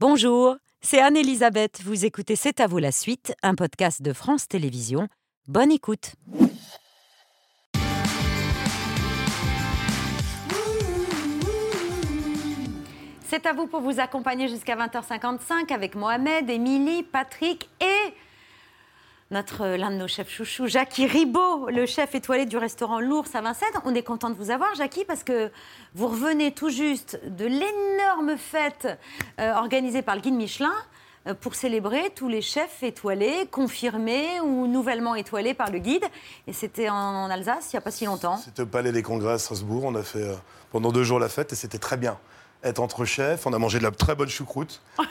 Bonjour, c'est Anne-Elisabeth. Vous écoutez C'est à vous la suite, un podcast de France Télévisions. Bonne écoute. C'est à vous pour vous accompagner jusqu'à 20h55 avec Mohamed, Émilie, Patrick et notre l'un de nos chefs chouchous, Jackie Ribaud, le chef étoilé du restaurant L'Ours à Vincennes. On est content de vous avoir, Jackie, parce que vous revenez tout juste de l'énorme fête euh, organisée par le guide Michelin euh, pour célébrer tous les chefs étoilés, confirmés ou nouvellement étoilés par le guide. Et c'était en, Alsace il n'y a pas si longtemps. C'était au Palais des Congrès à Strasbourg. On a fait euh, pendant deux jours la fête et c'était très bien être entre chefs. On a mangé de la très bonne choucroute.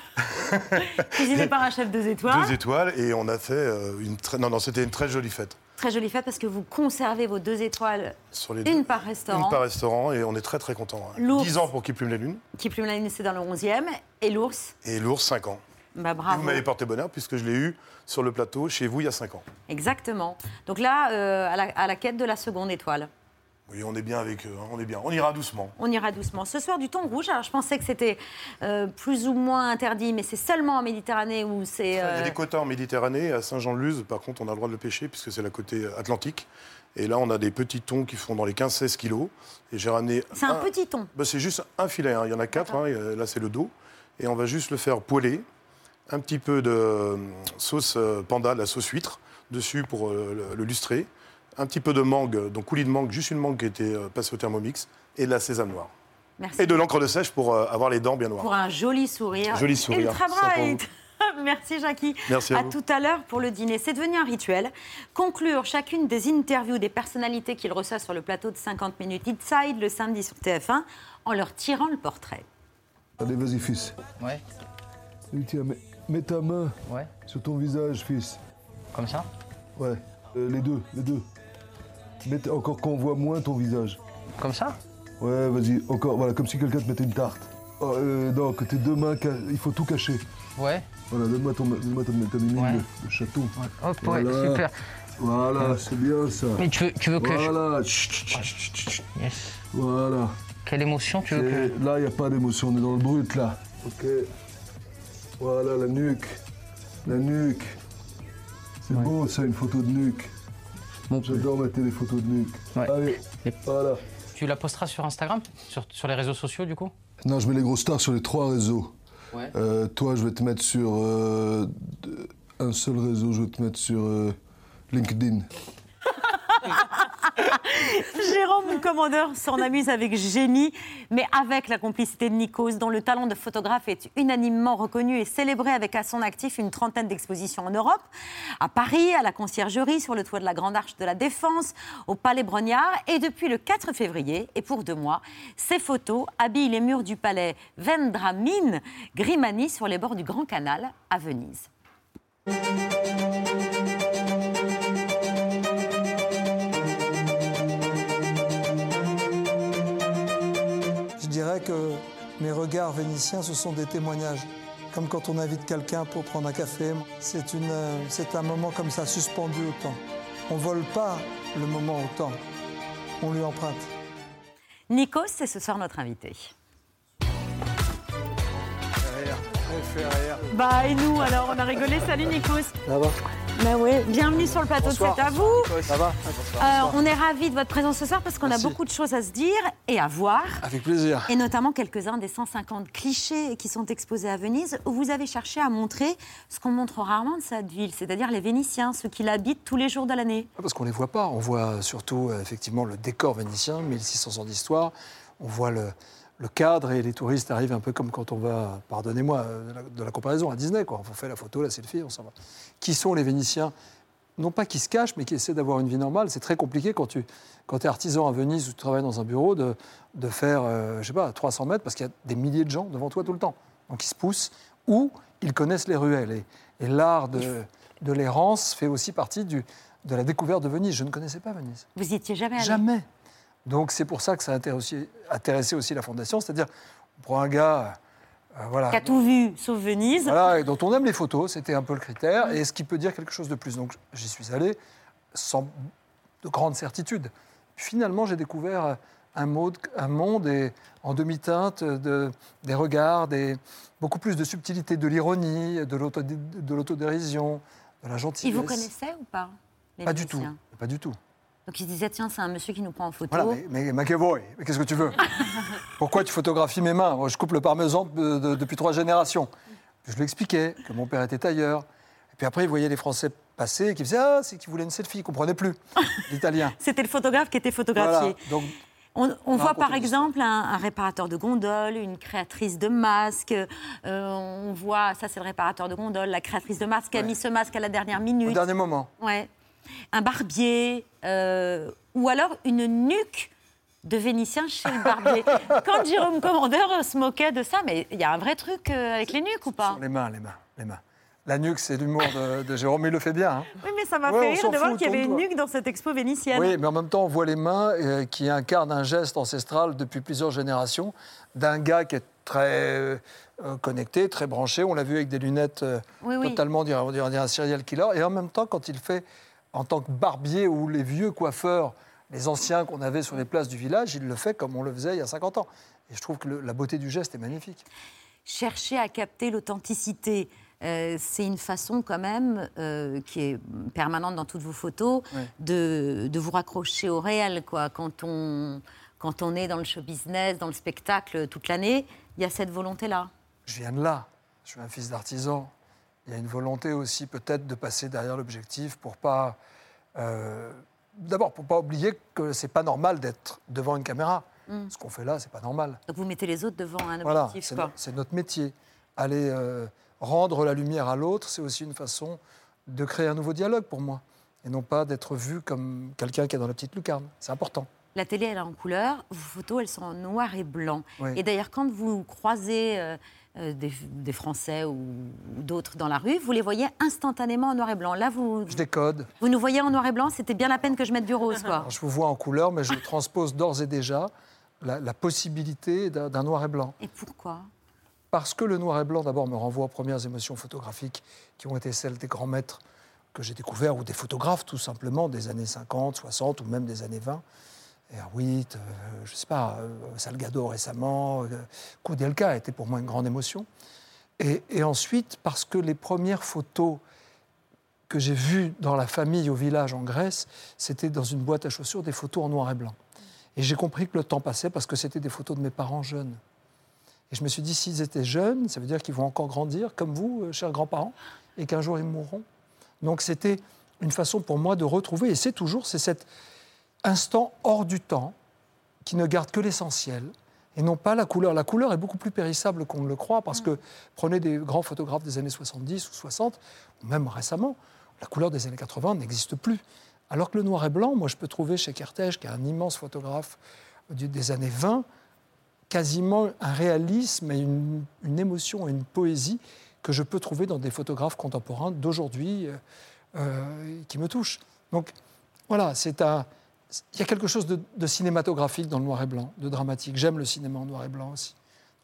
Cuisiné par un chef deux étoiles. Deux étoiles. Et on a fait euh, une très... Non, non, c'était une très jolie fête. Très jolie fête parce que vous conservez vos deux étoiles, Sur les une par restaurant. Une par restaurant et on est très très contents. L'ours. 10 ans pour Qui plume la lune Qui plume la lune, c'est dans le 11e. Et l'ours, et l'ours 5 ans. bah bravo. vous m'avez porté bonheur puisque je l'ai eu sur le plateau chez vous il y a 5 ans. Exactement. Donc là, euh, à, la, à la quête de la seconde étoile. Oui, on est bien avec eux, hein, on est bien. On ira doucement. On ira doucement. Ce soir, du thon rouge. Alors, je pensais que c'était euh, plus ou moins interdit, mais c'est seulement en Méditerranée où c'est. Il y a euh, des quotas en Méditerranée. À Saint-Jean-de-Luz, par contre, on a le droit de le pêcher puisque c'est la côté atlantique. Et là, on a des petits thons qui font dans les 15-16 kilos. Et j'ai ramené. C'est un un- petit thon. Bah, c'est juste un filet, hein. il y en a quatre, hein, euh, là c'est le dos. Et on va juste le faire poêler, un petit peu de euh, sauce euh, panda, la sauce huître, dessus pour euh, le, le lustrer, un petit peu de mangue, donc coulis de mangue, juste une mangue qui a été euh, passée au thermomix, et de la sésame noire. Merci. Et de l'encre de sèche pour euh, avoir les dents bien noires. Pour un joli sourire. Joli sourire, Ultra. Merci Jackie. Merci à vous. tout à l'heure pour le dîner. C'est devenu un rituel. Conclure chacune des interviews des personnalités qu'il reçoit sur le plateau de 50 minutes Inside le samedi sur TF1 en leur tirant le portrait. Allez, vas-y, fils. Ouais, Et tiens, mets, mets ta main ouais, sur ton visage, fils. comme ça? Ouais, Euh, les deux, les deux. Mets encore qu'on voit moins ton visage. Comme ça Ouais, vas-y, encore, voilà, comme si quelqu'un te mettait une tarte. Oh, euh, non, que tes deux mains, il faut tout cacher. Ouais. Voilà, donne-moi ton, mimine Ouais. de. Hop, ouais, Voilà. super. Voilà, c'est bien ça. Mais tu veux, tu veux que Voilà, chut, chut, chut, chut, je... Yes. voilà. Quelle émotion tu veux Et que... Là, il n'y a pas d'émotion, on est dans le brut, là. Ok. Voilà, la nuque. La nuque. C'est Ouais. beau, ça, une photo de nuque. Bon, J'adore mettre des photos de nuque. Ouais. Allez, Et- voilà. Tu la posteras sur Instagram? Sur, sur les réseaux sociaux, du coup? Non, je mets les grosses stars sur les trois réseaux. Ouais. Euh, toi, je vais te mettre sur euh, un seul réseau, je vais te mettre sur euh, LinkedIn. Jérôme, mon commandeur, s'en amuse avec génie, mais avec la complicité de Nikos, dont le talent de photographe est unanimement reconnu et célébré avec à son actif une trentaine d'expositions en Europe, à Paris, à la conciergerie, sur le toit de la Grande Arche de la Défense, au Palais Brognard, et depuis le 4 février, et pour deux mois, ces photos habillent les murs du palais Vendramin Grimani sur les bords du Grand Canal à Venise. Dirais que mes regards vénitiens, ce sont des témoignages. Comme quand on invite quelqu'un pour prendre un café, c'est une, euh, c'est un moment comme ça, suspendu au temps. On vole pas le moment au temps, on lui emprunte. Nikos, c'est ce soir notre invité. Bah et nous alors, on a rigolé. Salut Nikos. Ça va? Bah oui, bienvenue sur le plateau Bonsoir. de C'est à vous. Ça va Euh, on est ravis de votre présence ce soir parce qu'on a beaucoup de choses à se dire et à voir. Avec plaisir. Et notamment quelques-uns des 150 clichés qui sont exposés à Venise, où vous avez cherché à montrer ce qu'on montre rarement de cette ville, c'est-à-dire les Vénitiens, ceux qui l'habitent tous les jours de l'année. Parce qu'on ne les voit pas. On voit surtout euh, effectivement le décor vénitien, 1600 ans d'histoire. On voit le, le cadre et les touristes arrivent un peu comme quand on va, pardonnez-moi euh, de la, de la comparaison, à Disney. Quoi. On fait la photo, la selfie, on s'en va. Qui sont les Vénitiens? Non pas qui se cachent, mais qui essaient d'avoir une vie normale. C'est très compliqué quand tu quand es artisan à Venise ou tu travailles dans un bureau de, de faire, euh, je sais pas, 300 mètres parce qu'il y a des milliers de gens devant toi tout le temps. Donc ils se poussent ou ils connaissent les ruelles. Et, et l'art de, de l'errance fait aussi partie du, de la découverte de Venise. Je ne connaissais pas Venise. Vous y étiez jamais allé? Jamais. Donc c'est pour ça que ça a intéressé, intéressé aussi la Fondation. C'est-à-dire, on prend un gars euh, voilà, Qui a tout vu, sauf Venise. voilà, et dont on aime les photos, c'était un peu le critère, et est-ce qu'il peut dire quelque chose de plus Donc j'y suis allé sans de grande certitude. Finalement, j'ai découvert un, monde et, en demi-teinte, de, des regards, des, beaucoup plus de subtilité, de l'ironie, de l'auto- de l'autodérision, de la gentillesse. Ils vous connaissaient ou pas les Pas du tout. Pas du tout. Donc ils se disaient, tiens, c'est un monsieur qui nous prend en photo. Voilà, mais, mais McEvoy, mais qu'est-ce que tu veux? Pourquoi tu photographies mes mains? Moi, je coupe le parmesan de- de- depuis trois générations. Je lui expliquais que mon père était tailleur. Et puis après, il voyait les Français passer et qui faisaient Ah, c'est qu'ils voulaient une selfie, ils ne comprenaient plus l'italien. C'était le photographe qui était photographié. Voilà. Donc, On, on voit par exemple un, un réparateur de gondoles, une créatrice de masques. euh, on voit, ça c'est le réparateur de gondoles, la créatrice de masques qui a mis ce masque à la dernière au minute. dernier moment. Ouais. Un barbier, euh, ou alors une nuque de Vénitien chez le barbier. Quand Jérôme Commandeur se moquait de ça, mais il y a un vrai truc euh, avec les nuques ou pas Sur les mains, les mains, les mains. La nuque, c'est l'humour de, de Jérôme, il le fait bien. hein. Oui, mais ça m'a Ouais, fait rire de voir qu'il y avait une nuque dans cette expo vénitienne. Oui, mais en même temps, on voit les mains euh, qui incarnent un geste ancestral depuis plusieurs générations d'un gars qui est très euh, connecté, très branché. On l'a vu avec des lunettes euh, Oui, oui. totalement, on dirait, on dirait un serial killer. Et en même temps, quand il fait en tant que barbier ou les vieux coiffeurs, les anciens qu'on avait sur les places du village, il le fait comme on le faisait il y a 50 ans. Et je trouve que le- la beauté du geste est magnifique. chercher à capter l'authenticité. euh, c'est une façon quand même euh, qui est permanente dans toutes vos photos de, de vous raccrocher au réel. Quoi. Quand, on, quand on est dans le show business, dans le spectacle toute l'année, il y a cette volonté-là. Je viens de là. Je suis un fils d'artisan. Il y a une volonté aussi peut-être de passer derrière l'objectif pour pas. euh, D'abord, pour pas oublier que c'est pas normal d'être devant une caméra. Mm. Ce qu'on fait là, c'est pas normal. Donc vous mettez les autres devant un Voilà, objectif. c'est no- c'est notre métier. Aller euh, rendre la lumière à l'autre, c'est aussi une façon de créer un nouveau dialogue pour moi. Et non pas d'être vu comme quelqu'un qui est dans la petite lucarne. C'est important. La télé, elle est en couleur. Vos photos, elles sont en noir et blanc. Oui. Et d'ailleurs, quand vous croisez euh, des, des Français ou, ou d'autres dans la rue, vous les voyez instantanément en noir et blanc. Là, vous, Je décode. vous nous voyez en noir et blanc. C'était bien la peine que je mette du rose, quoi. Alors, je vous vois en couleur, mais je transpose d'ores et déjà la, la possibilité d'un d'un noir et blanc. Et pourquoi? Parce que le noir et blanc, d'abord, me renvoie aux premières émotions photographiques qui ont été celles des grands maîtres que j'ai découverts, ou des photographes, tout simplement, des années 50, 60, ou même des années 20. Erwitt, euh, je ne sais pas, euh, Salgado récemment, euh, Koudelka était pour moi une grande émotion. Et, et ensuite, parce que les premières photos que j'ai vues dans la famille au village en Grèce, c'était dans une boîte à chaussures des photos en noir et blanc. Et j'ai compris que le temps passait parce que c'était des photos de mes parents jeunes. Et je me suis dit, s'ils étaient jeunes, ça veut dire qu'ils vont encore grandir, comme vous, chers grands-parents, et qu'un jour ils mourront. Donc c'était une façon pour moi de retrouver, et c'est toujours, c'est cet instant hors du temps qui ne garde que l'essentiel, et non pas la couleur. La couleur est beaucoup plus périssable qu'on ne le croit, parce que prenez des grands photographes des années 70 ou 60, ou même récemment, la couleur des années 80 n'existe plus. Alors que le noir et blanc, moi je peux trouver chez Kertész, qui est un immense photographe des années 20, quasiment un réalisme et une, une émotion et une poésie que je peux trouver dans des photographes contemporains d'aujourd'hui euh, euh, qui me touchent. Donc voilà, c'est un, il y a quelque chose de, de cinématographique dans le noir et blanc, de dramatique. J'aime le cinéma en noir et blanc aussi.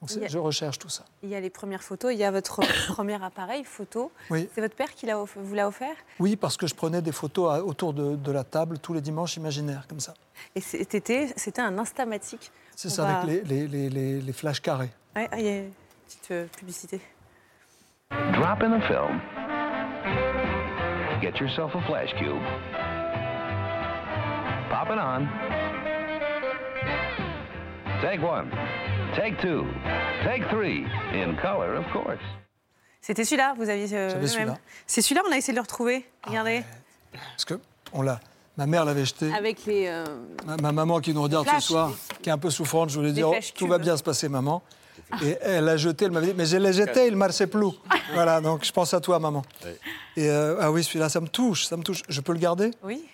Donc a- je recherche tout ça. Il y a les premières photos, il y a votre premier appareil photo. Oui. C'est votre père qui vous l'a offert? Oui, parce que je prenais des photos à- autour de, de la table tous les dimanches imaginaires, comme ça. Et c'était c'était un instamatique. C'est ça, va- avec les, les, les, les- les flashs carrés. Ouais, ah, il y a une petite euh, publicité. Drop in the film. Get yourself a flash cube. Pop it on. Take one. Take two. Take three. In color, of course. C'était celui-là, vous aviez euh, J'avais celui-là. C'est celui-là, on a essayé de le retrouver. Regardez. Parce que on l'a. Ma mère l'avait jeté. Avec les. euh, Ma, ma maman qui nous regarde Flash. ce soir, qui est un peu souffrante, je voulais dire, oh, tout va bien se passer, maman. Et elle l'a jeté, elle m'avait dit, mais je l'ai jeté, il ne marchait plus. Voilà, donc je pense à toi, maman. Et euh, ah oui, celui-là, ça me touche, ça me touche. Je peux le garder? Oui.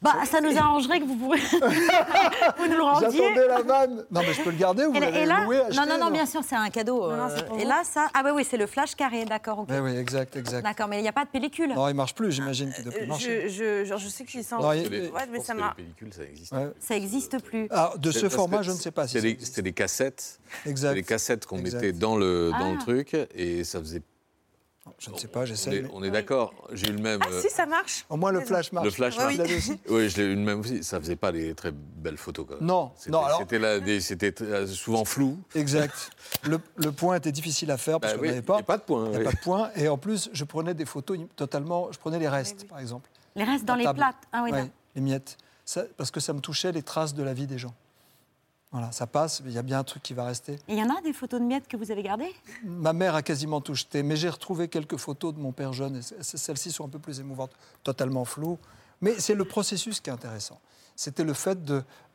Bah, ça nous arrangerait que vous pourrez... vous nous le rendiez. J'attendais la vanne. Non, mais je peux le garder ou vous l'avez là, loué, acheté non, non, non, bien sûr, c'est un cadeau. Non, non, euh, et là, ça, ah oui, oui, c'est le flash carré, d'accord, ok. Oui, oui, exact, exact. D'accord, mais il n'y a pas de pellicule. Non, il marche plus, j'imagine qu'il ne doit plus Euh, marcher. je, je, genre, je sais qu'il s'en. Non, Ouais, Les- mais ça que m'a. les pellicules, ça existe. Ouais. Ça n'existe plus. Ah, de ce format, je ne sais pas si C'était des, existe. cassettes. C'était Exact. des cassettes qu'on mettait dans le, dans Ah. le truc et ça faisait Je ne sais pas, On j'essaie. est, mais- on est d'accord, j'ai eu le même. Ah euh, si, ça marche. Au moins le flash marche. Le flash marche. Aussi Oui, je l'ai eu le même aussi. Ça faisait pas des très belles photos. Quand même. Non, C'était, non, alors- c'était, euh, souvent flou. Exact. Le, le point était difficile à faire parce Bah qu'on oui, n'avait il pas. n'y a pas de point. Il n'y a oui. pas de point. Et en plus, je prenais des photos totalement. Je prenais les restes, par exemple. Les restes dans les plates. Ah oui, Ouais, les miettes. Ça- parce que ça me touchait les traces de la vie des gens. Voilà, ça passe, mais il y a bien un truc qui va rester. Et il y en a des photos de miettes que vous avez gardées? Ma mère a quasiment tout jeté, mais j'ai retrouvé quelques photos de mon père jeune. et Celles-ci sont un peu plus émouvantes, totalement floues. Mais c'est le processus qui est intéressant. C'était le fait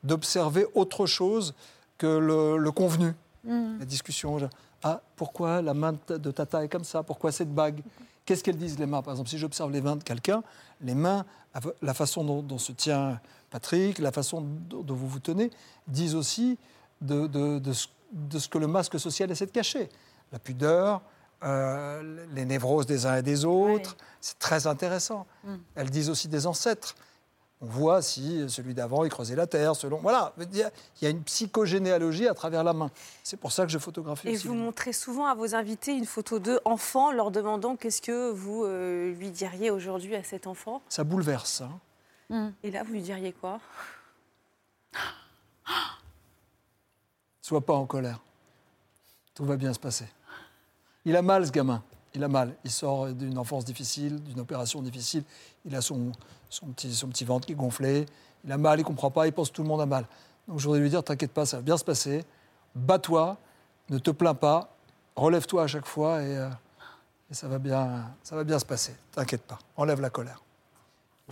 d'observer autre chose que le, le convenu. La discussion. Ah, pourquoi la main de ta- de Tata est comme ça? Pourquoi cette bague? Qu'est-ce qu'elles disent les mains? Par exemple, si j'observe les mains de quelqu'un, les mains, la façon dont, dont se tient Patrick, la façon dont, vous vous tenez, disent aussi de, de- de ce, de ce que le masque social essaie de cacher. La pudeur, euh, les névroses des uns et des autres. C'est très intéressant. Elles disent aussi des ancêtres. On voit si celui d'avant, il creusait la terre, selon... Voilà, il y a- il y a une psychogénéalogie à travers la main. C'est pour ça que je photographie Et aussi. vous montrez souvent à vos invités une photo d'eux enfants, leur demandant qu'est-ce que vous euh, lui diriez aujourd'hui à cet enfant? Ça bouleverse. hein. Et là, vous lui diriez quoi? Sois pas en colère. Tout va bien se passer. Il a mal, ce gamin. Il a mal. Il sort d'une enfance difficile, d'une opération difficile. Il a son, petit, ventre qui est gonflé. Il a mal, il comprend pas, il pense que tout le monde a mal. Donc je voudrais lui dire, t'inquiète pas, ça va bien se passer. Bats-toi, ne te plains pas, relève-toi à chaque fois et, euh, ça va bien se passer. T'inquiète pas, enlève la colère.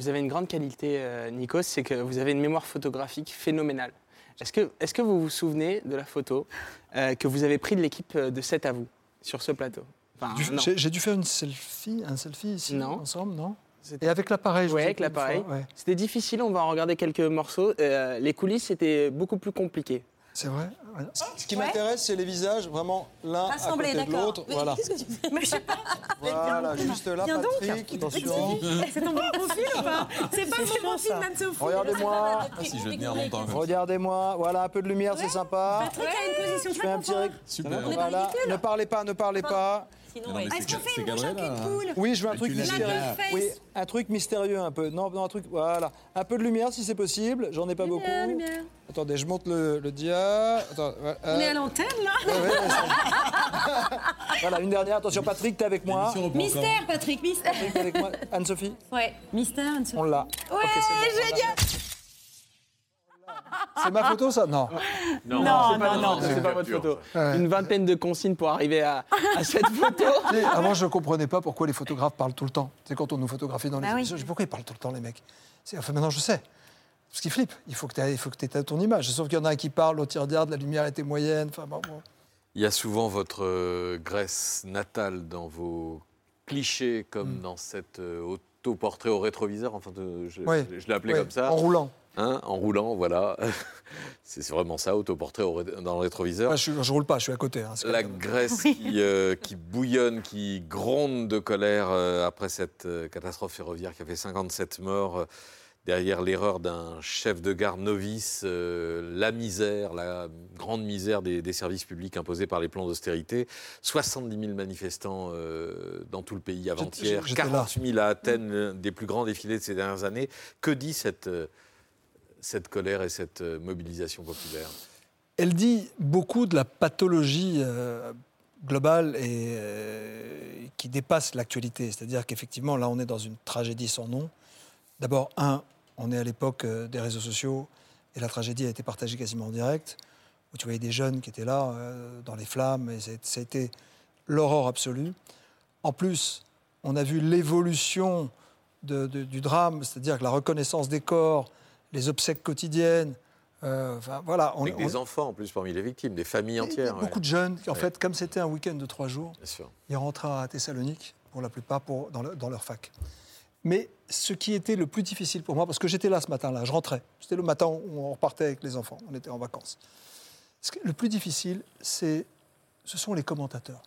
Vous avez une grande qualité, euh, Nikos, c'est que vous avez une mémoire photographique phénoménale. Est-ce que, est que vous vous souvenez de la photo euh, que vous avez prise de l'équipe euh, de 7 à vous sur ce plateau? Enfin. J'ai dû faire une selfie, un selfie ici, Non. ensemble, non? Et avec l'appareil, ai avec l'appareil. ouais. C'était difficile, on va en regarder quelques morceaux. Euh, les coulisses, c'était beaucoup plus compliqué. C'est vrai. Ce qui m'intéresse, c'est les visages, vraiment l'un à côté de l'autre. Voilà, Qu'est-ce que tu fais Mais je sais pas. voilà juste là, Viens donc. Patrick, attention. C'est ton bon profil ou pas C'est pas le bon profil d'Anne-Sophie. Regardez-moi, Ah, si je vais tenir longtemps. regardez-moi, voilà un peu de lumière, c'est sympa. Patrick a une position Je fais un petit rec- Super. Voilà, ne parlez pas, ne parlez pas. Non, mais c'est c'est cadré là. Oui, je veux un truc une mystérieux. Oui, un truc mystérieux un peu. Non, non, un truc, voilà. Un peu de lumière si c'est possible. J'en ai pas beaucoup. Attendez, je monte le, le dia. Attends, voilà. On est à l'antenne là Ouais, ouais, ouais, ça- voilà, une dernière. Attention, Patrick, t'es avec moi. Mystère, Patrick, mystère. Patrick, t'es avec moi. Anne-Sophie, Ouais, mystère. une on l'a. Ouais, Ok, c'est bon, génial. C'est ma photo, ça? Non. Non, Non, c'est pas, non, non, c'est pas votre photo. Ouais. Une vingtaine de consignes pour arriver à, à cette photo. Avant, je ne comprenais pas pourquoi les photographes parlent tout le temps. C'est quand on nous photographie dans les Bah oui. émissions. Je dis, pourquoi ils parlent tout le temps, les mecs? C'est- Enfin, maintenant, je sais. Parce qu'ils flippent. Il faut que tu aies ton image. Sauf qu'il y en a un qui parle, l'autre regarde, la lumière était moyenne. Enfin, bon, bon. Il y a souvent votre euh, Grèce natale dans vos clichés, comme Mm. dans cet euh, autoportrait au rétroviseur. Enfin, je, l'ai appelé comme ça. En roulant. Hein, en roulant, voilà. c'est vraiment ça, autoportrait dans le rétroviseur. Moi, je, je roule pas, je suis à côté. hein, La Grèce qui, euh, qui bouillonne, qui gronde de colère euh, après cette euh, catastrophe ferroviaire qui a fait 57 morts. euh, derrière l'erreur d'un chef de gare novice, euh, la misère, la grande misère des, des services publics imposés par les plans d'austérité. 70 000 manifestants euh, dans tout le pays avant-hier, j'étais là. 40 000 à Athènes, des plus grands défilés de ces dernières années. Que dit cette, euh, cette colère et cette euh, mobilisation populaire Elle dit beaucoup de la pathologie euh, globale et euh, qui dépasse l'actualité. C'est-à-dire qu'effectivement, là, on est dans une tragédie sans nom. D'abord, un, on est à l'époque des réseaux sociaux et la tragédie a été partagée quasiment en direct, où tu voyais des jeunes qui étaient là, dans les flammes, et été l'horreur absolue. En plus, on a vu l'évolution du drame, c'est-à-dire que la reconnaissance des corps, les obsèques quotidiennes, euh, enfin voilà. on- Avec des on- enfants en plus parmi les victimes, des familles entières. Beaucoup ouais. de jeunes, qui, en Ouais. fait, comme c'était un week-end de trois jours, ils rentraient à Thessalonique, pour la plupart, pour, dans, le- dans leur fac. Mais ce qui était le plus difficile pour moi, parce que j'étais là ce matin-là, je rentrais. C'était le matin où on repartait avec les enfants, on était en vacances. Le plus difficile, c'est, ce sont les commentateurs.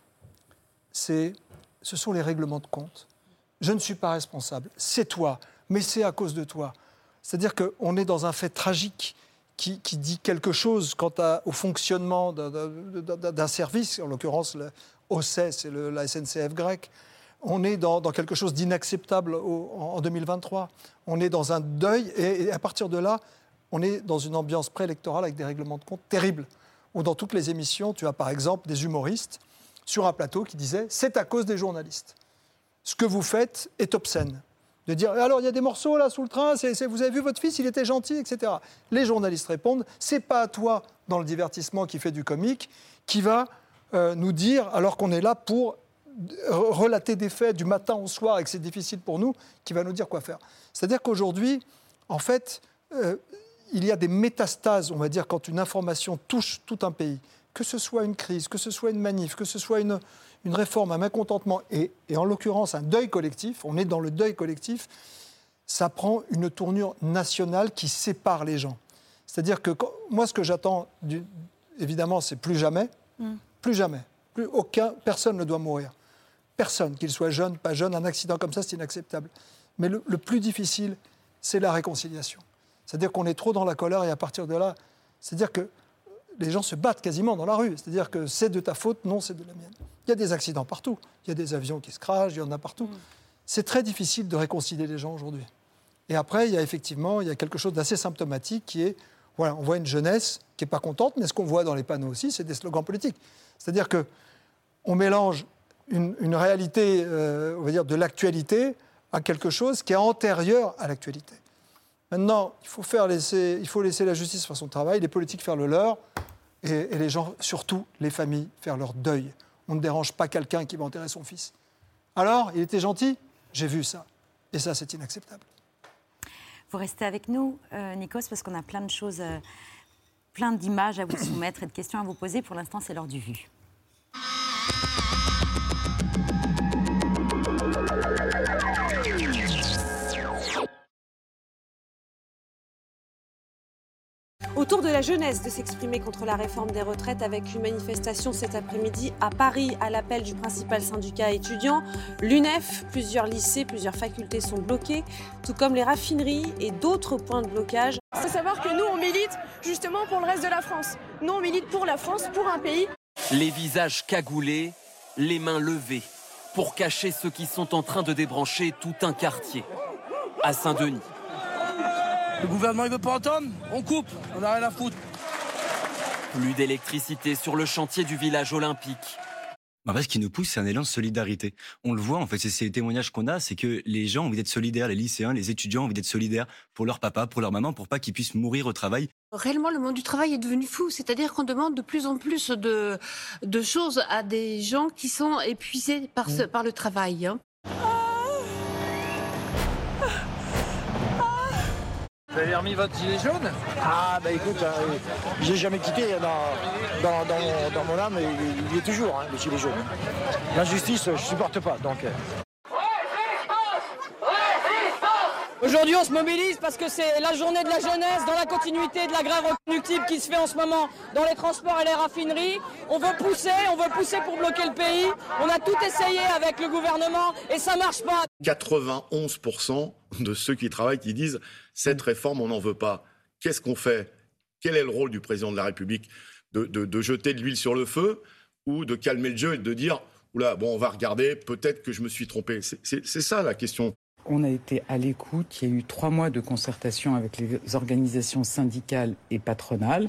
C'est, ce sont les règlements de compte. Je ne suis pas responsable, c'est toi, mais c'est à cause de toi. C'est-à-dire qu'on est dans un fait tragique qui, dit quelque chose quant au fonctionnement d'un- service, en l'occurrence le OCE, c'est la SNCF grecque. on est dans, quelque chose d'inacceptable en, en 2023. On est dans un deuil et, et à partir de là, on est dans une ambiance préélectorale avec des règlements de compte terribles. Où dans toutes les émissions, tu as par exemple des humoristes sur un plateau qui disaient c'est à cause des journalistes. Ce que vous faites est obscène. De dire alors il y a des morceaux là sous le train, vous avez vu votre fils, il était gentil, etc. Les journalistes répondent c'est pas à toi dans le divertissement qui fait du comique qui va euh, nous dire alors qu'on est là pour re- relater des faits du matin au soir et que c'est difficile pour nous, qui va nous dire quoi faire. C'est-à-dire qu'aujourd'hui, en fait, euh, il y a des métastases, on va dire, quand une information touche tout un pays, que ce soit une crise, que ce soit une manif, que ce soit une, une réforme, un mécontentement, et, et en l'occurrence un deuil collectif, on est dans le deuil collectif, ça prend une tournure nationale qui sépare les gens. C'est-à-dire que quand- moi, ce que j'attends, évidemment, c'est plus jamais, plus jamais, plus aucun, personne ne doit mourir. Personne, qu'il soit jeune, pas jeune, un accident comme ça, c'est inacceptable. Mais le, le plus difficile, c'est la réconciliation. C'est-à-dire qu'on est trop dans la colère et à partir de là, c'est-à-dire que les gens se battent quasiment dans la rue. C'est-à-dire que c'est de ta faute, non, c'est de la mienne. Il y a des accidents partout. Il y a des avions qui se crachent, il y en a partout. C'est très difficile de réconcilier les gens aujourd'hui. Et après, il y a effectivement il y a quelque chose d'assez symptomatique qui est, voilà, on voit une jeunesse qui n'est pas contente, mais ce qu'on voit dans les panneaux aussi, c'est des slogans politiques. C'est-à-dire que on mélange une, une réalité, euh, on va dire, de l'actualité à quelque chose qui est antérieur à l'actualité. Maintenant, il faut, faire laisser, il faut laisser la justice faire son travail, les politiques faire le leur, et, les gens, surtout les familles, faire leur deuil. On ne dérange pas quelqu'un qui va enterrer son fils. Alors, il était gentil J'ai vu ça. Et ça, c'est inacceptable. Vous restez avec nous, euh, Nikos, parce qu'on a plein de choses, euh, plein d'images à vous soumettre et de questions à vous poser. Pour l'instant, c'est l'heure du vu. Au tour de la jeunesse de s'exprimer contre la réforme des retraites avec une manifestation cet après-midi à Paris à l'appel du principal syndicat étudiant, l'UNEF. Plusieurs lycées, plusieurs facultés sont bloqués, tout comme les raffineries et d'autres points de blocage. Il faut savoir que nous, on milite justement pour le reste de la France. Nous, on milite pour la France, pour un pays. Les visages cagoulés, les mains levées, pour cacher ceux qui sont en train de débrancher tout un quartier. À Saint-Denis, Le gouvernement, il veut pas entendre On coupe, on n'a rien à foutre. plus d'électricité sur le chantier du village olympique. En fait, ce qui nous pousse, c'est un élan de solidarité. On le voit, en fait, c'est ces témoignages qu'on a, c'est que les gens ont envie d'être solidaires, les lycéens, les étudiants ont envie d'être solidaires pour leur papa, pour leur maman, pour pas qu'ils puissent mourir au travail. Réellement, le monde du travail est devenu fou. C'est-à-dire qu'on demande de plus en plus de, de choses à des gens qui sont épuisés par, ce, par le travail. hein. Vous avez remis votre gilet jaune Ah, bah écoute, euh, j'ai jamais quitté dans, dans, dans, mon, dans mon âme, il, il est toujours, hein, le gilet jaune. L'injustice, je supporte pas, donc. euh. Aujourd'hui, on se mobilise parce que c'est la journée de la jeunesse dans la continuité de la grève reconductible qui se fait en ce moment dans les transports et les raffineries. On veut pousser, on veut pousser pour bloquer le pays. On a tout essayé avec le gouvernement et ça marche pas. 91% de ceux qui travaillent qui disent cette réforme, on n'en veut pas. Qu'est-ce qu'on fait? Quel est le rôle du président de la République? De, de- jeter de l'huile sur le feu ou de calmer le jeu et de dire oula, bon, on va regarder, peut-être que je me suis trompé? C'est ça la question. On a été à l'écoute. Il y a eu trois mois de concertation avec les organisations syndicales et patronales.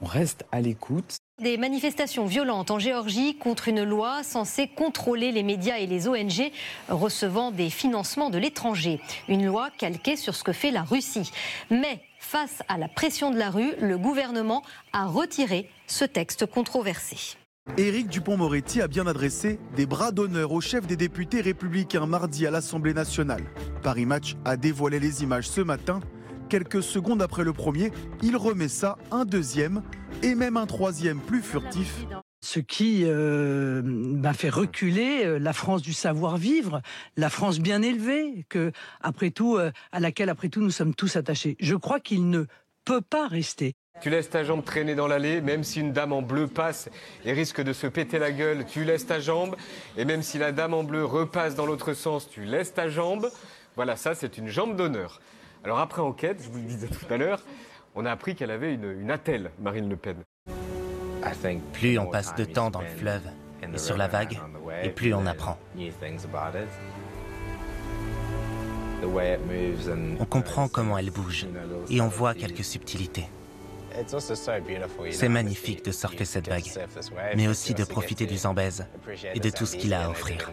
On reste à l'écoute. Des manifestations violentes en Géorgie contre une loi censée contrôler les médias et les ONG recevant des financements de l'étranger. Une loi calquée sur ce que fait la Russie. Mais face à la pression de la rue, le gouvernement a retiré ce texte controversé. Éric Dupont-Moretti a bien adressé des bras d'honneur au chef des députés républicains mardi à l'Assemblée nationale. Paris Match a dévoilé les images ce matin. Quelques secondes après le premier, il remet ça un deuxième et même un troisième plus furtif. Ce qui euh, fait reculer euh, la France du savoir-vivre, la France bien élevée, que, après tout, euh, à laquelle, après tout, nous sommes tous attachés. Je crois qu'il ne peut pas rester. Tu laisses ta jambe traîner dans l'allée, même si une dame en bleu passe et risque de se péter la gueule, tu laisses ta jambe. Et même si la dame en bleu repasse dans l'autre sens, tu laisses ta jambe. Voilà, ça c'est une jambe d'honneur. Alors après enquête, je vous le disais tout à l'heure, on a appris qu'elle avait une, une attelle, Marine Le Pen. Plus on passe de temps dans le fleuve, et sur la vague, et plus on apprend. On comprend comment elle bouge et on voit quelques subtilités. C'est magnifique de surfer cette vague, mais aussi de profiter du Zambèze et de tout ce qu'il a à offrir.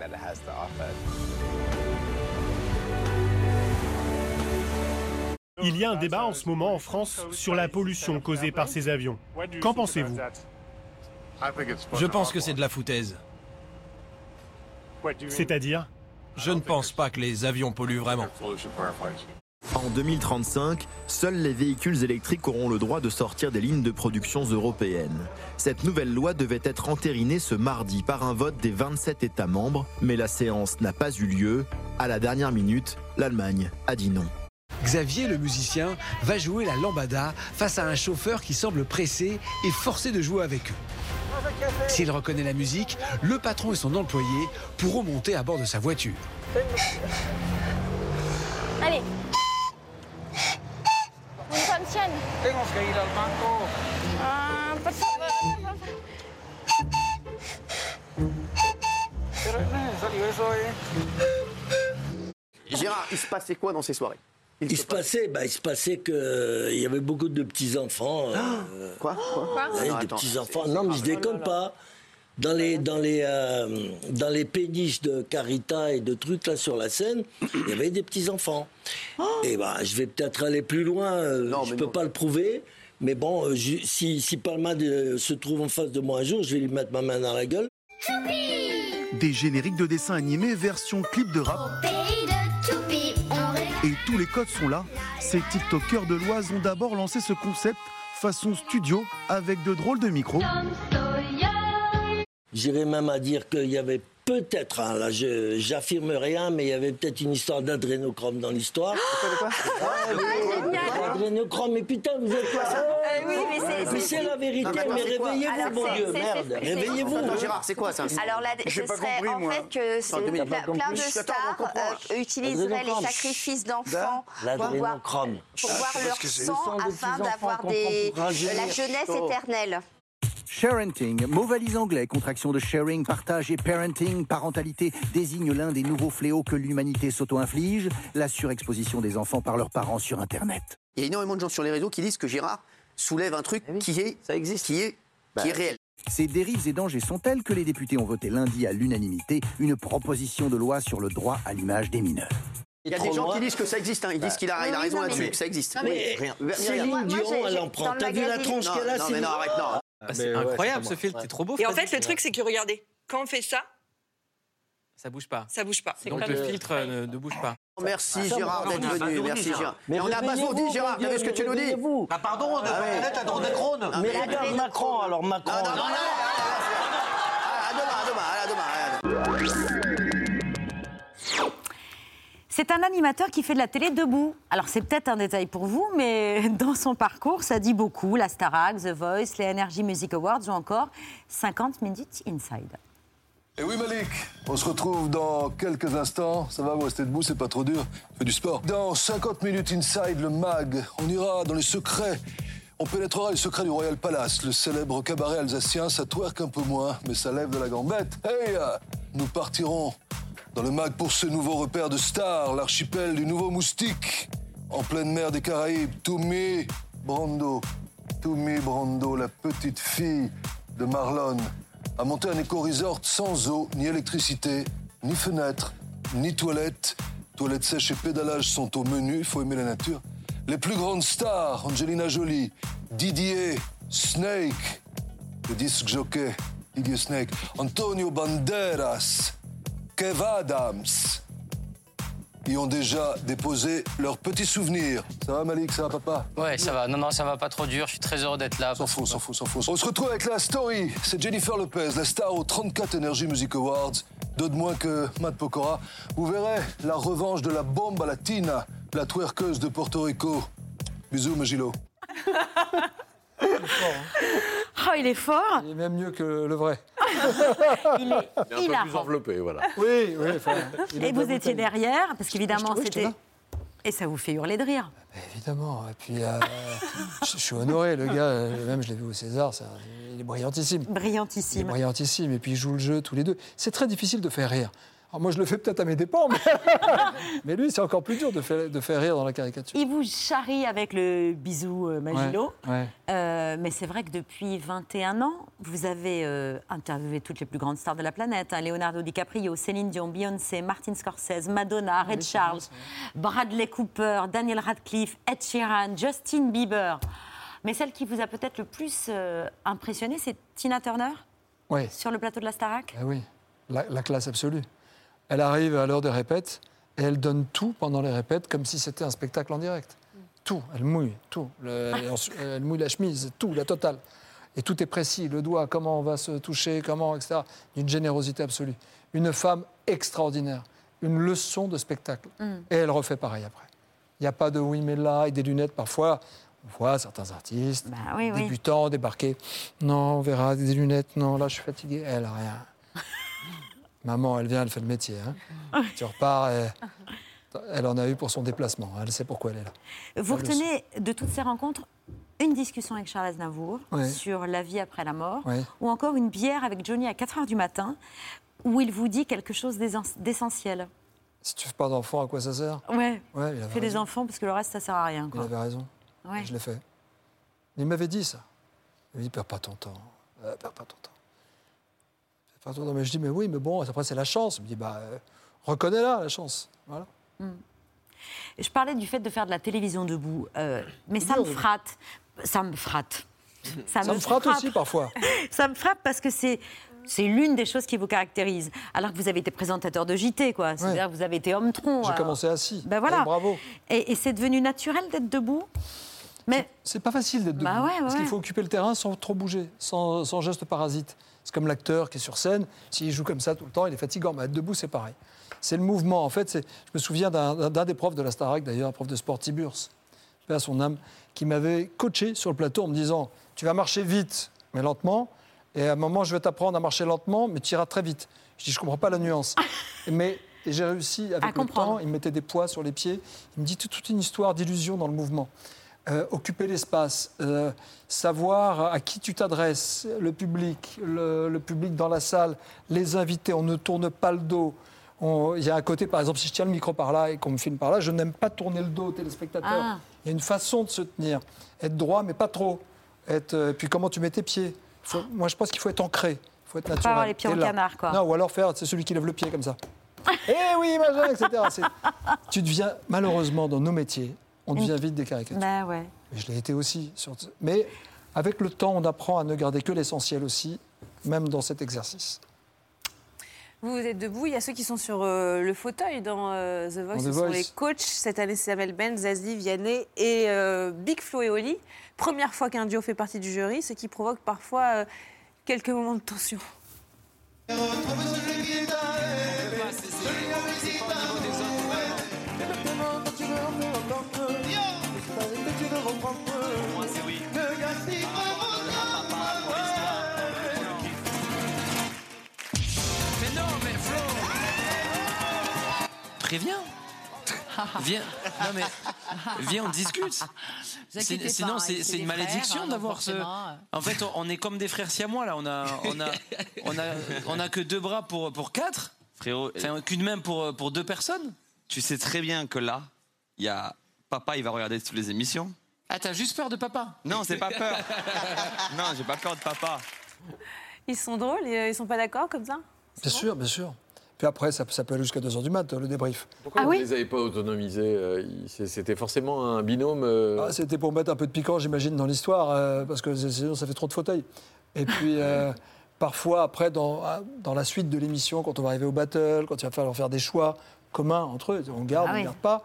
Il y a un débat en ce moment en France sur la pollution causée par ces avions. Qu'en pensez-vous? Je pense que c'est de la foutaise. C'est-à-dire? Je ne pense pas que les avions polluent vraiment. En 2035, seuls les véhicules électriques auront le droit de sortir des lignes de production européennes. Cette nouvelle loi devait être entérinée ce mardi par un vote des 27 États membres, mais la séance n'a pas eu lieu. À la dernière minute, l'Allemagne a dit non. Xavier, le musicien, va jouer la lambada face à un chauffeur qui semble pressé et forcé de jouer avec eux. S'il reconnaît la musique, le patron et son employé pourront monter à bord de sa voiture. Allez. Intention. Tenemos que ir al banco. Ah, por favor. Pero no es necesario eso, eh. Gérard, il se passait quoi dans ces soirées? Il, se passait, bah, il se passait qu'il y avait beaucoup de petits-enfants. euh, Quoi? Quoi? Ouais, Non, Des attends. petits-enfants. Non, mais je déconne pas. Dans les, dans, les, euh, dans les péniches de Carita et de trucs là sur la scène, il y avait des petits-enfants. Et bah, je vais peut-être aller plus loin, euh, je ne peux pas le prouver. Mais bon, euh, je- si, si Palmade euh, se trouve en face de moi un jour, je vais lui mettre ma main dans la gueule. Des génériques de dessins animés version clip de rap. Et tous les codes sont là. Ces TikTokers de l'Oise ont d'abord lancé ce concept façon studio avec de drôles de micros. J'irais même à dire qu'il y avait peut-être, hein, là je- j'affirme rien, mais il y avait peut-être une histoire d'adrénochrome dans l'histoire. Adrénochrome, mais putain, vous êtes quoi? Ça Eh oui, mais c'est- la vérité, Non, mais réveillez-vous, c'est- Dieu, merde, réveillez-vous. Attends, Gérard, c'est quoi ça? Alors là, ce pas serait compris, en moi. fait que Attends, plein, de stars euh, utiliseraient les sacrifices d'enfants pour voir, L'adrénochrome. pour voir Ah, leur parce que c'est- sang afin d'avoir la jeunesse Oh. éternelle. Sharenting, mot valise anglais, contraction de sharing, partage et parenting, parentalité, désigne l'un des nouveaux fléaux que l'humanité s'auto-inflige, la surexposition des enfants par leurs parents sur Internet. Il y a énormément de gens sur les réseaux qui disent que Gérard soulève un truc qui est, ça existe. qui est, qui est réel. Ces dérives et dangers sont tels que les députés ont voté lundi à l'unanimité? Une proposition de loi sur le droit à l'image des mineurs. Il y a des gens qui disent que ça existe. hein. Ils disent qu'il a, il a raison là-dessus, que ça existe. Non, mais- Rien. Céline Dion, elle en prend. T'as vu la tronche Non, qu'elle a, non, mais non, arrête, non. Ah, c'est incroyable ce filtre, t'es trop beau. Et en fait, le truc, c'est que regardez, quand on fait ça, Ça bouge pas. ça bouge pas. Donc le filtre euh, ne, ne bouge pas. Merci Gérard on d'être venu. Merci Gérard. Mais on a abasourdi Gérard. T'as vu ce que tu nous dis. Bah pardon, Ah ouais. Ah, Mais mais- regarde Macron, alors Macron. Non, non, non, non, À demain, à demain, à demain. C'est un animateur qui fait de la télé debout. Alors c'est peut-être un détail pour vous, mais dans son parcours, ça dit beaucoup. La Starac, The Voice, les Energy Music Awards ou encore 50 Minutes Inside. Et oui Malik, on se retrouve dans quelques instants. Ça va, vous restez debout, c'est pas trop dur. On fait du sport. Dans 50 minutes inside, le MAG, on ira dans les secrets. On pénétrera les secrets du Royal Palace, le célèbre cabaret alsacien. Ça twerk un peu moins, mais ça lève de la gambette. Hey, euh, nous partirons dans le MAG pour ce nouveau repère de stars, l'archipel du Nouveau Moustique, en pleine mer des Caraïbes. Toumi Brando, Toumi Brando, la petite fille de Marlon, a monté un éco-resort sans eau, ni électricité, ni fenêtre, ni toilette. Toilettes sèches et pédalage sont au menu, il faut aimer la nature. Les plus grandes stars, Angelina Jolie, Didier, Snake, le disque jockey, Didier Snake, Antonio Banderas, Kev Adams, y ont déjà déposé leurs petits souvenirs. Ça va Malik, ça va papa? Ouais, ça va. Non, non, ça va pas trop dur. Je suis très heureux d'être là. S'en fout, s'en fout, s'en fout. On se retrouve avec la story. C'est Jennifer Lopez, la star aux 34 Energy Music Awards. Deux de moins que Matt Pokora. Vous verrez la revanche de la bomba latina, la twerkeuse de Porto Rico. Bisous, Magilo. Oh, il est fort Il est même mieux que le vrai. Il est Mais un peu plus enveloppé, voilà. Oui, oui. enfin, il Et vous étiez bouteille. derrière, parce qu'évidemment, c'était... Et ça vous fait hurler de rire Évidemment. Et puis, euh, je, je suis honoré. Le gars, euh, même je l'ai vu au César, il est brillantissime. Il est Brillantissime. brillantissime. Et puis, ils jouent le jeu tous les deux. C'est très difficile de faire rire. Alors, moi, je le fais peut-être à mes dépens, mais, mais lui, c'est encore plus dur de faire, de faire rire dans la caricature. Il vous charrie avec le bisou euh, Magilo. Ouais, ouais. Euh, mais c'est vrai que depuis 21 ans, vous avez euh, interviewé toutes les plus grandes stars de la planète. hein. Leonardo DiCaprio, Céline Dion, Beyoncé, Martin Scorsese, Madonna, Ray Charles, Bradley Cooper, Daniel Radcliffe, Ed Sheeran, Justin Bieber. Mais celle qui vous a peut-être le plus euh, impressionné, c'est Tina Turner Ouais. sur le plateau de la Starac? Ah oui, la, la classe absolue. Elle arrive à l'heure des répètes et elle donne tout pendant les répètes comme si c'était un spectacle en direct. Tout, elle mouille, tout. Le- ensuite, elle mouille la chemise, tout, la totale. Et tout est précis, le doigt, comment on va se toucher, comment, etc. D'une générosité absolue. Une femme extraordinaire, une leçon de spectacle. Mm. Et elle refait pareil après. Il n'y a pas de oui mais là et des lunettes parfois. On voit certains artistes, Bah oui, oui. débutants, débarquer. Non, on verra des lunettes. Non, là je suis fatigué. Elle, rien. Maman, elle vient, elle fait le métier. hein. tu repars, elle, elle en a eu pour son déplacement. Elle sait pourquoi elle est là. Vous retenez de toutes ces rencontres une discussion avec Charles Aznavour sur la vie après la mort, ou encore une bière avec Johnny à 4 h du matin, où il vous dit quelque chose d'essen- d'essentiel. Si tu fais pas d'enfant, à quoi ça sert? Ouais. Ouais, il avait Fais des enfants parce que le reste, ça sert à rien. Il Quoi. avait raison. Ouais. Je l'ai fait. Il m'avait dit ça. Il m'a dit, perds pas ton temps. Euh, perds pas ton temps. Temps. Mais je dis, mais oui, mais bon, après, c'est la chance. Il me dit, bah, euh, reconnais-la, la chance. Voilà. Je parlais du fait de faire de la télévision debout, euh, mais ça me frappe. Ça me frappe. Ça me frappe aussi, parfois. ça me frappe parce que c'est. C'est l'une des choses qui vous caractérise. Alors que vous avez été présentateur de JT, quoi. C'est-à-dire que vous avez été homme-tronc. J'ai alors. commencé assis. Ben voilà. Bravo. Et, et c'est devenu naturel d'être debout? Mais C'est pas facile d'être debout. Bah ouais, parce qu'il faut occuper le terrain sans trop bouger, sans, sans geste parasite. C'est comme l'acteur qui est sur scène. S'il joue comme ça tout le temps, il est fatigant. Mais être debout, c'est pareil. C'est le mouvement. En fait, je me souviens d'un des profs de la Starac, d'ailleurs, un prof de sport, à son âme, qui m'avait coaché sur le plateau en me disant Tu vas marcher vite, mais lentement. Et à un moment, je vais t'apprendre à marcher lentement, mais tu iras très vite. Je dis Je comprends pas la nuance. mais et j'ai réussi avec À le comprendre. temps. Il me mettait des poids sur les pieds. Il me dit toute une histoire d'illusion dans le mouvement. Euh, occuper l'espace, euh, savoir à qui tu t'adresses, le public, le, le public dans la salle, les invités, on ne tourne pas le dos. Il y a un côté, par exemple, si je tiens le micro par là et qu'on me filme par là, je n'aime pas tourner le dos au téléspectateur. Ah. Il y a une façon de se tenir. Être droit, mais pas trop. Être, euh, puis comment tu mets tes pieds. Faut- moi, je pense qu'il faut être ancré. Il faut être naturel. avoir les pieds en là. canard, quoi. Non, ou alors faire, c'est celui qui lève le pied comme ça. Eh oui, machin, etc. Tu deviens, malheureusement, dans nos métiers, on devient vite des caricatures. Bah ouais. Et je l'ai été aussi. sur- Mais avec le temps, on apprend à ne garder que l'essentiel aussi, même dans cet exercice. Vous, vous êtes debout, il y a ceux qui sont sur euh, le fauteuil dans euh, The Voice. Dans Ce The sont les coachs. Cette année, c'est Samuel Ben, Zazie, Vianney et euh, Big Flo et Oli. Première fois qu'un duo fait partie du jury, ce qui provoque parfois euh, quelques moments de tension. Mais non, mais Flo Préviens Viens, non mais, viens, on discute. Sinon, c'est une malédiction hein, d'avoir ce. En fait, on, on est comme des frères siamois là. On a, on a, on a, on a que deux bras pour pour quatre. Frérot, Enfin, qu'une main pour pour deux personnes. tu sais très bien que là, il y a papa, il va regarder toutes les émissions. Ah, t'as juste peur de papa Non, c'est pas peur. non, j'ai pas peur de papa. Ils sont drôles, euh, ils sont pas d'accord comme ça? Bien sûr, bien sûr. Puis après, ça, ça peut aller jusqu'à 2h du mat, le débrief. Pourquoi vous ne les avez pas autonomisés euh, C'était forcément un binôme. euh, Ah, C'était pour mettre un peu de piquant, j'imagine, dans l'histoire, euh, parce que sinon ça fait trop de fauteuils. Et puis, euh, parfois, après, dans, ah, dans la suite de l'émission, quand on va arriver au battle, quand il va falloir faire des choix communs entre eux, on garde, Ah on ne oui. garde pas,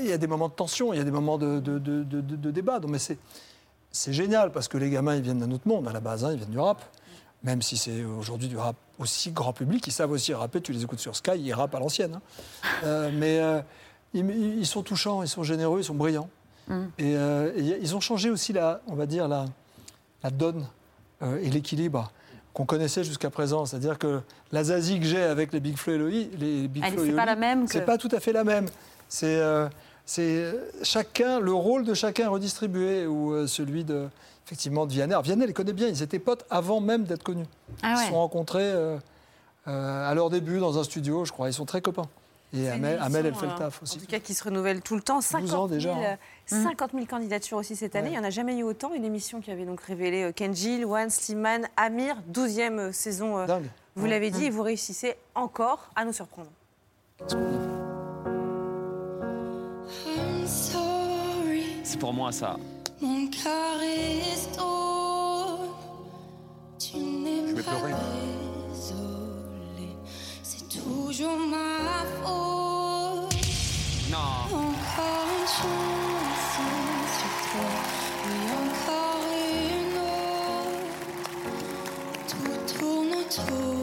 il y a des moments de tension, il y a des moments de, de, de- débat. Donc, mais c'est, génial, parce que les gamins, ils viennent d'un autre monde, à la base, hein, ils viennent du rap. Même si c'est aujourd'hui du rap aussi grand public, ils savent aussi rapper, tu les écoutes sur Sky, ils rappent à l'ancienne. hein. Euh, mais euh, ils, ils sont touchants, ils sont généreux, ils sont brillants. Mm. Et, euh, et ils ont changé aussi, la, on va dire, la, la donne et l'équilibre qu'on connaissait jusqu'à présent. C'est-à-dire que la zazie que j'ai avec les Big Flo et Loi, les Big Flo et c'est pas la même que- C'est pas tout à fait la même. C'est euh, euh, chacun, le rôle de chacun est redistribué, ou euh, celui de, effectivement, de Vianney. Alors, Vianney les connaît bien, ils étaient potes avant même d'être connus. Ah ils se sont rencontrés à leur début dans un studio, je crois. Ils sont très copains. Et Amel, Amel, elle fait le taf aussi. En tout cas, qui se renouvelle tout le temps. 50 12 ans déjà, 000, hein. euh, 50 000 candidatures aussi cette année. Il n'y en a jamais eu autant. Une émission qui avait donc révélé Kenji, Luan, Slimane, Amir, 12e euh, saison. Dingue. Vous Ouais. l'avez dit, et vous réussissez encore à nous surprendre. C'est pour moi ça. Mon cœur est au- Tu n'es Je vais pas pleurer. désolé. C'est toujours ma faute. Non. Encore une chanson sur toi. Oui, encore une autre. Tout tourne autour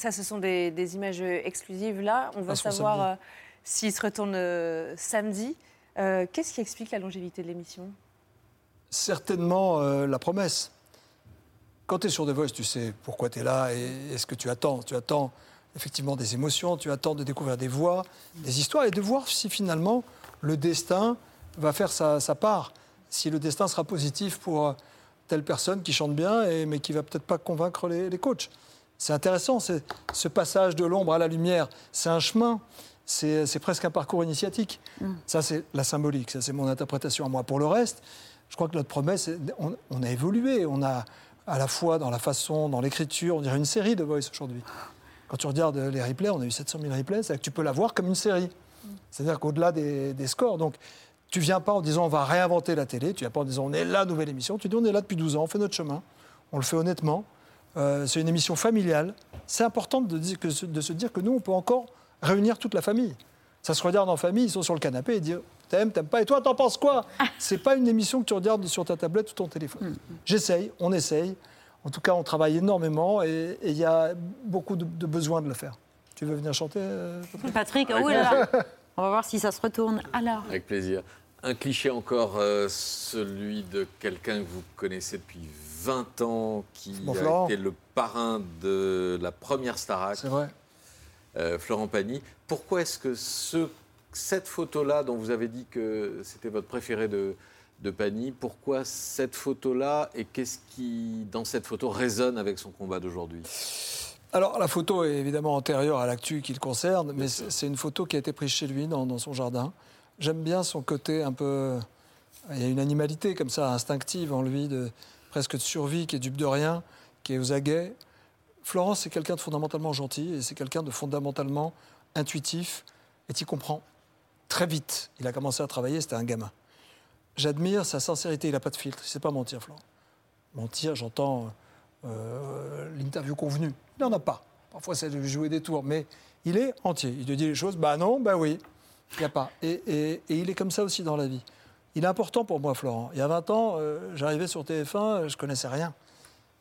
Ça, ce sont des, des images exclusives. Là, on va Ah, savoir euh, s'il se retourne euh, samedi. Euh, Qu'est-ce qui explique la longévité de l'émission? Certainement la promesse. Quand tu es sur The Voice, tu sais pourquoi tu es là et, et ce que tu attends? Tu attends effectivement des émotions, tu attends de découvrir des voix, des histoires et de voir si finalement le destin va faire sa, sa part. Si le destin sera positif pour telle personne qui chante bien, et, mais qui va peut-être pas convaincre les, les coachs. C'est intéressant, c'est- ce passage de l'ombre à la lumière, c'est un chemin, c'est presque un parcours initiatique. Ça, c'est la symbolique, ça, c'est mon interprétation à moi. Pour le reste, je crois que notre promesse, on, on a évolué, on a à la fois dans la façon, dans l'écriture, on dirait une série de Voice aujourd'hui. Quand tu regardes les replays, on a eu 700 000 replays, c'est que tu peux la voir comme une série. C'est-à-dire qu'au-delà des, des scores, donc tu viens pas en disant on va réinventer la télé, tu viens pas en disant on est la nouvelle émission, tu dis on est là depuis 12 ans, on fait notre chemin, on le fait honnêtement. Euh, c'est une émission familiale. C'est important de, dire que- de se dire que nous, on peut encore réunir toute la famille. Ça se regarde en famille, ils sont sur le canapé et dire t'aimes, t'aimes pas, et toi, t'en penses quoi? C'est pas une émission que tu regardes sur ta tablette ou ton téléphone. J'essaye, on essaye. En tout cas, on travaille énormément et il y a beaucoup de, de besoin de le faire. Tu veux venir chanter euh, Patrick, Avec oh là là. On va voir si ça se retourne. Alors, Avec plaisir. Un cliché encore, euh, celui de quelqu'un que vous connaissez depuis 20 ans, qui Bon, a Florent. été le parrain de la première Starac. C'est vrai. euh, Florent Pagny. Pourquoi est-ce que ce- cette photo-là, dont vous avez dit que c'était votre préféré de, de Pagny, pourquoi cette photo-là et qu'est-ce qui, dans cette photo, résonne avec son combat d'aujourd'hui? Alors, la photo est évidemment antérieure à l'actu qui le concerne, mais c'est c'est une photo qui a été prise chez lui, dans, dans son jardin. J'aime bien son côté un peu. Il y a une animalité comme ça, instinctive en lui, de, presque de survie, qui est dupe de rien, qui est aux aguets. Florence, c'est quelqu'un de fondamentalement gentil et c'est quelqu'un de fondamentalement intuitif et qui comprend très vite. Il a commencé à travailler, c'était un gamin. J'admire sa sincérité, il n'a pas de filtre, il ne sait pas mentir, Florent. Mentir, j'entends euh, l'interview convenue. Il n'en a pas. Parfois, c'est de jouer des tours, mais il est entier. Il te dit les choses, bah non, bah oui, il n'y a pas. Et il est comme ça aussi dans la vie. Il est important pour moi, Florent. Il y a 20 ans, euh, j'arrivais sur TF1, je connaissais rien.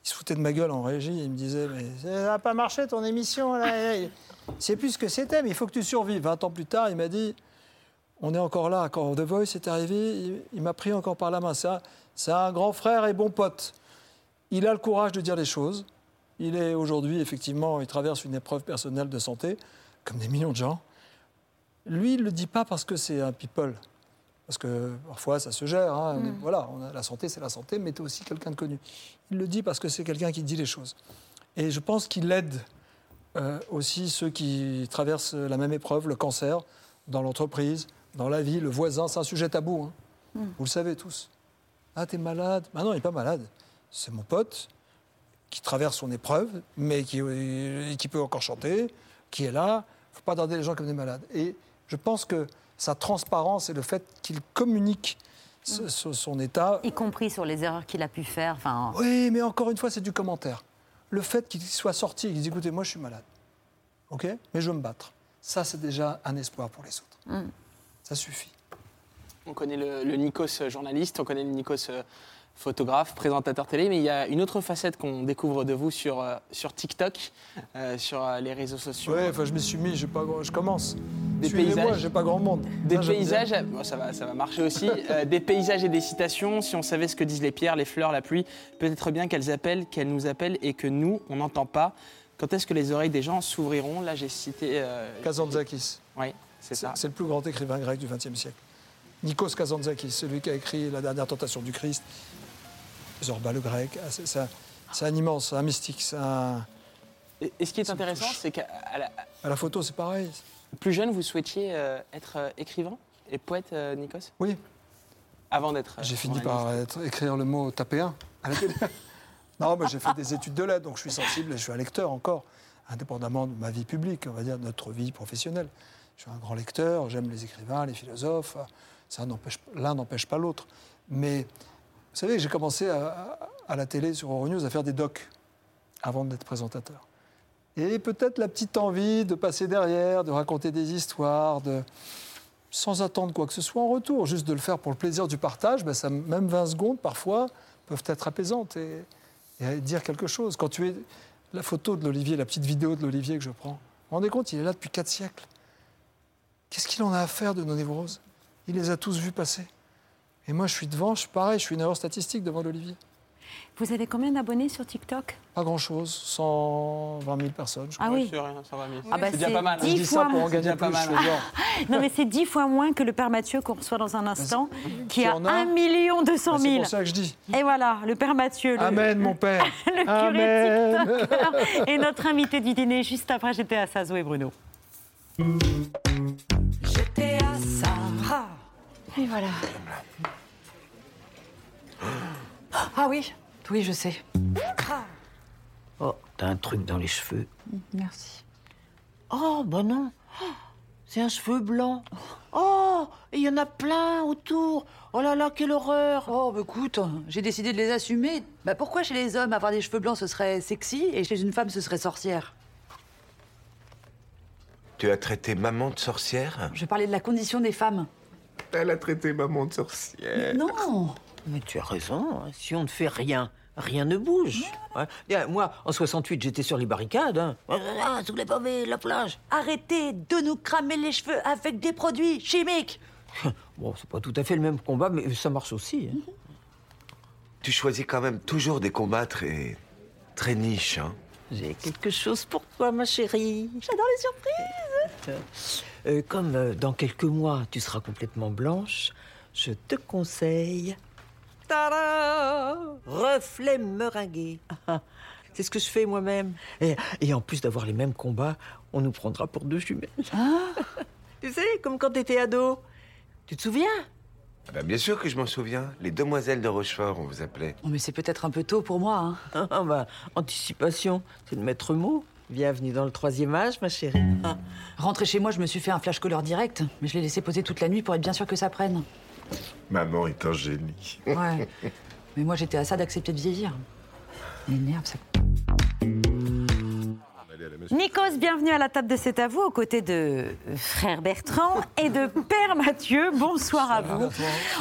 Il se foutait de ma gueule en régie, il me disait, mais ça n'a pas marché ton émission, là. Sait plus ce que c'était, mais il faut que tu survives. 20 ans plus tard, il m'a dit, on est encore là. Quand The Voice est arrivé, il, il m'a pris encore par la main. C'est un, c'est un grand frère et bon pote. Il a le courage de dire les choses. Il est aujourd'hui, effectivement, il traverse une épreuve personnelle de santé, comme des millions de gens. Lui, il ne le dit pas parce que c'est un people. Parce que parfois, ça se gère. hein. Mm. Voilà, on a- la santé, c'est la santé, mais tu es aussi quelqu'un de connu. Il le dit parce que c'est quelqu'un qui dit les choses. Et je pense qu'il aide euh, aussi ceux qui traversent la même épreuve, le cancer, dans l'entreprise, dans la vie, le voisin. C'est un sujet tabou. hein. Mm. Vous le savez tous. Ah, t'es malade Ah non, il n'est pas malade. C'est mon pote qui traverse son épreuve, mais qui, euh, qui peut encore chanter, qui est là. Il ne faut pas regarder les gens comme des malades. Et je pense que sa transparence et le fait qu'il communique ce- ce- son état. y compris sur les erreurs qu'il a pu faire. Oui, mais encore une fois, c'est du commentaire. Le fait qu'il soit sorti et qu'il dise écoutez, moi je suis malade, ok, mais je veux me battre. Ça, c'est déjà un espoir pour les autres. Mm. Ça suffit. On connaît le, le Nikos euh, journaliste, on connaît le Nikos euh, photographe, présentateur télé, mais il y a une autre facette qu'on découvre de vous sur, euh, sur TikTok, euh, sur les réseaux sociaux. Ouais, enfin, je m'y suis mis, je, pas, je commence. Des paysages. j'ai pas grand monde. Des paysages, bon, ça, va, ça va marcher aussi. Euh, des paysages et des citations. Si on savait ce que disent les pierres, les fleurs, la pluie, peut-être bien qu'elles appellent, qu'elles nous appellent et que nous, on n'entend pas. Quand est-ce que les oreilles des gens s'ouvriront Là, j'ai cité. euh, Kazantzakis. Oui, c'est ça. C'est le plus grand écrivain grec du XXe siècle. Nikos Kazantzakis, celui qui a écrit La dernière tentation du Christ, Zorba le grec. Ah, c'est- un, immense, c'est un mystique. c'est un- Et, et ce qui est intéressant, c'est qu'à la, À la photo, c'est pareil. Plus jeune, vous souhaitiez euh, être euh, écrivain et poète, euh, Nikos? Oui. Avant d'être. J'ai fini par être- écrire le mot taper un à la télé. non, mais j'ai fait des études de lettres, donc je suis sensible et je suis un lecteur encore, indépendamment de ma vie publique, on va dire, de notre vie professionnelle. Je suis un grand lecteur, j'aime les écrivains, les philosophes. Ça n'empêche, l'un n'empêche pas l'autre. Mais vous savez, j'ai commencé à, à- à la télé sur Euronews à faire des docs avant d'être présentateur. Et peut-être la petite envie de passer derrière, de raconter des histoires, de, sans attendre quoi que ce soit en retour, juste de le faire pour le plaisir du partage, ben ça, même 20 secondes parfois peuvent être apaisantes et, et dire quelque chose. Quand tu es la photo de l'Olivier, la petite vidéo de l'Olivier que je prends, vous vous rendez compte, il est là depuis 4 siècles. Qu'est-ce qu'il en a à faire de nos névroses? Il les a tous vus passer. Et moi, je suis devant, je suis pareil, je suis une erreur statistique devant l'Olivier. Vous avez combien d'abonnés sur TikTok? Pas grand-chose, 120 000 personnes. Je Ah crois. oui. C'est rien, 120 000. Ah bah c'est déjà pas mal. hein. 10 Je dis ça pour en fois- gagner plus. pas je mal. genre. Non, mais c'est dix fois moins que le père Mathieu qu'on reçoit dans un instant, qui Qui a en a 1 million 200 Bah, 000. C'est pour ça que je dis. Et voilà, le père Mathieu. Le, Amen, mon père. le curé Amen. TikToker et notre invité du dîner juste après j'étais à Sazo et Bruno. J'étais à Sarah. Et voilà. Ah oui, oui, je sais. Oh, t'as un truc dans les cheveux. Merci. Oh, bah non. C'est un cheveu blanc. Oh, il y en a plein autour. Oh là là, quelle horreur. Oh, bah écoute, j'ai décidé de les assumer. Bah pourquoi chez les hommes, avoir des cheveux blancs, ce serait sexy, et chez une femme, ce serait sorcière? Tu as traité maman de sorcière? Je parlais de la condition des femmes. Elle a traité maman de sorcière. Non Mais tu as raison. hein. Si on ne fait rien, rien ne bouge. Ouais. Moi, en 68, j'étais sur les barricades. hein. Ah, sous les pavés, la plage. Arrêtez de nous cramer les cheveux avec des produits chimiques Bon, c'est pas tout à fait le même combat, mais ça marche aussi. hein. Tu choisis quand même toujours des combats très. très niches, hein. J'ai quelque chose pour toi, ma chérie. J'adore les surprises Euh, comme euh, dans quelques mois, tu seras complètement blanche, je te conseille. Reflet meringué. C'est ce que je fais moi-même. Et, et en plus d'avoir les mêmes combats, on nous prendra pour deux jumelles. tu sais, comme quand t'étais ado. Tu te souviens? Ah bah, bien sûr que je m'en souviens. Les demoiselles de Rochefort, on vous appelait. Oh, mais c'est peut-être un peu tôt pour moi, hein. Ah bah, anticipation, c'est le maître mot. Bienvenue dans le troisième âge, ma chérie. Ah. Rentrée chez moi, je me suis fait un flash color direct, mais je l'ai laissé poser toute la nuit pour être bien sûr que ça prenne. Maman est un génie. Ouais. mais moi, j'étais à ça d'accepter de vieillir. M'énerve, ça. Nikos, bienvenue à la table de C'est à vous, aux côtés de frère Bertrand et de père Mathieu. Bonsoir à vous.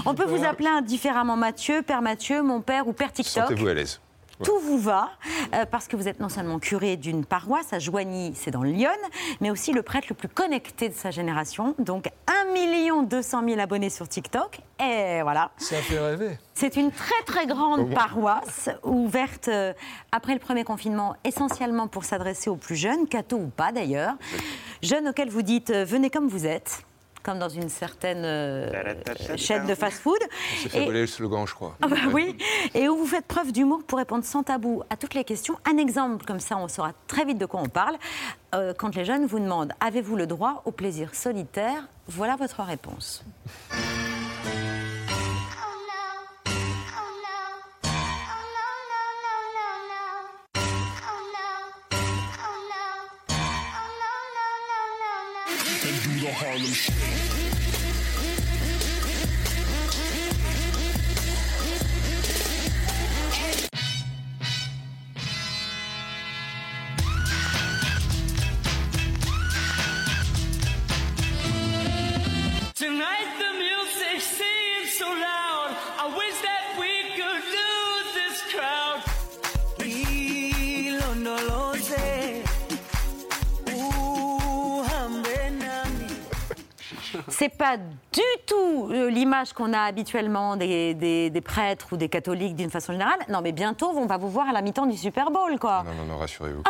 On peut vous appeler indifféremment Mathieu, père Mathieu, mon père ou père TikTok. Sentez-vous à l'aise. Tout vous va, euh, parce que vous êtes non seulement curé d'une paroisse à Joigny, c'est dans Lyon, mais aussi le prêtre le plus connecté de sa génération. Donc 1 200 000 abonnés sur TikTok. Et voilà. Ça fait rêver. C'est une très très grande paroisse ouverte euh, après le premier confinement, essentiellement pour s'adresser aux plus jeunes, cathos ou pas d'ailleurs. Jeunes auxquels vous dites euh, venez comme vous êtes, comme dans une certaine euh, chaîne de fast-food. On s'est fait Et- voler le slogan, je crois. ah bah oui, et où vous faites preuve d'humour pour répondre sans tabou à toutes les questions. Un exemple, comme ça on saura très vite de quoi on parle. Euh, quand les jeunes vous demandent avez-vous le droit au plaisir solitaire Voilà votre réponse. C'est pas du tout euh, l'image qu'on a habituellement des, des- des prêtres ou des catholiques d'une façon générale. Non, mais bientôt, on va vous voir à la mi-temps du Super Bowl, quoi. Non, non, non, rassurez-vous.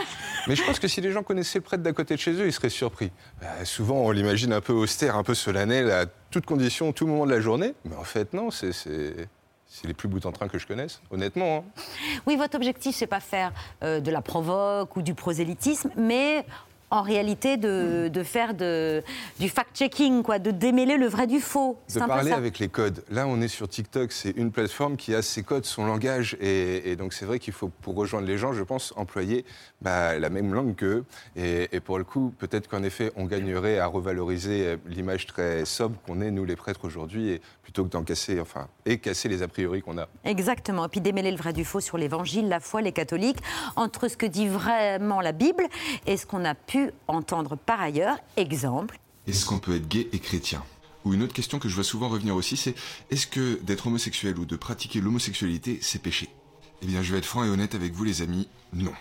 Mais je pense que si les gens connaissaient le prêtre d'à côté de chez eux, ils seraient surpris. Bah, souvent, on l'imagine un peu austère, un peu solennel, à toutes conditions, tout moment de la journée. Mais en fait, non, c'est c'est- les plus bout en train que je connaisse, honnêtement. hein. Oui, votre objectif, c'est pas faire euh, de la provoque ou du prosélytisme, mais en réalité de, de faire de, du fact-checking, quoi, de démêler le vrai du faux. De parler avec les codes. Là, on est sur TikTok, c'est une plateforme qui a ses codes, son langage. Et, et donc, c'est vrai qu'il faut, pour rejoindre les gens, je pense, employer bah, la même langue qu'eux. Et, et pour le coup, peut-être qu'en effet, on gagnerait à revaloriser euh, l'image très sobre qu'on est, nous, les prêtres, aujourd'hui, et plutôt que d'en casser, enfin, et casser les a priori qu'on a. Exactement. Et puis démêler le vrai du faux sur l'évangile, la foi, les catholiques, entre ce que dit vraiment la Bible et ce qu'on a pu entendre par ailleurs. Exemple. Est-ce qu'on peut être gay et chrétien? Ou une autre question que je vois souvent revenir aussi, c'est est-ce que d'être homosexuel ou de pratiquer l'homosexualité, c'est péché? Eh bien, je vais être franc et honnête avec vous, les amis, non.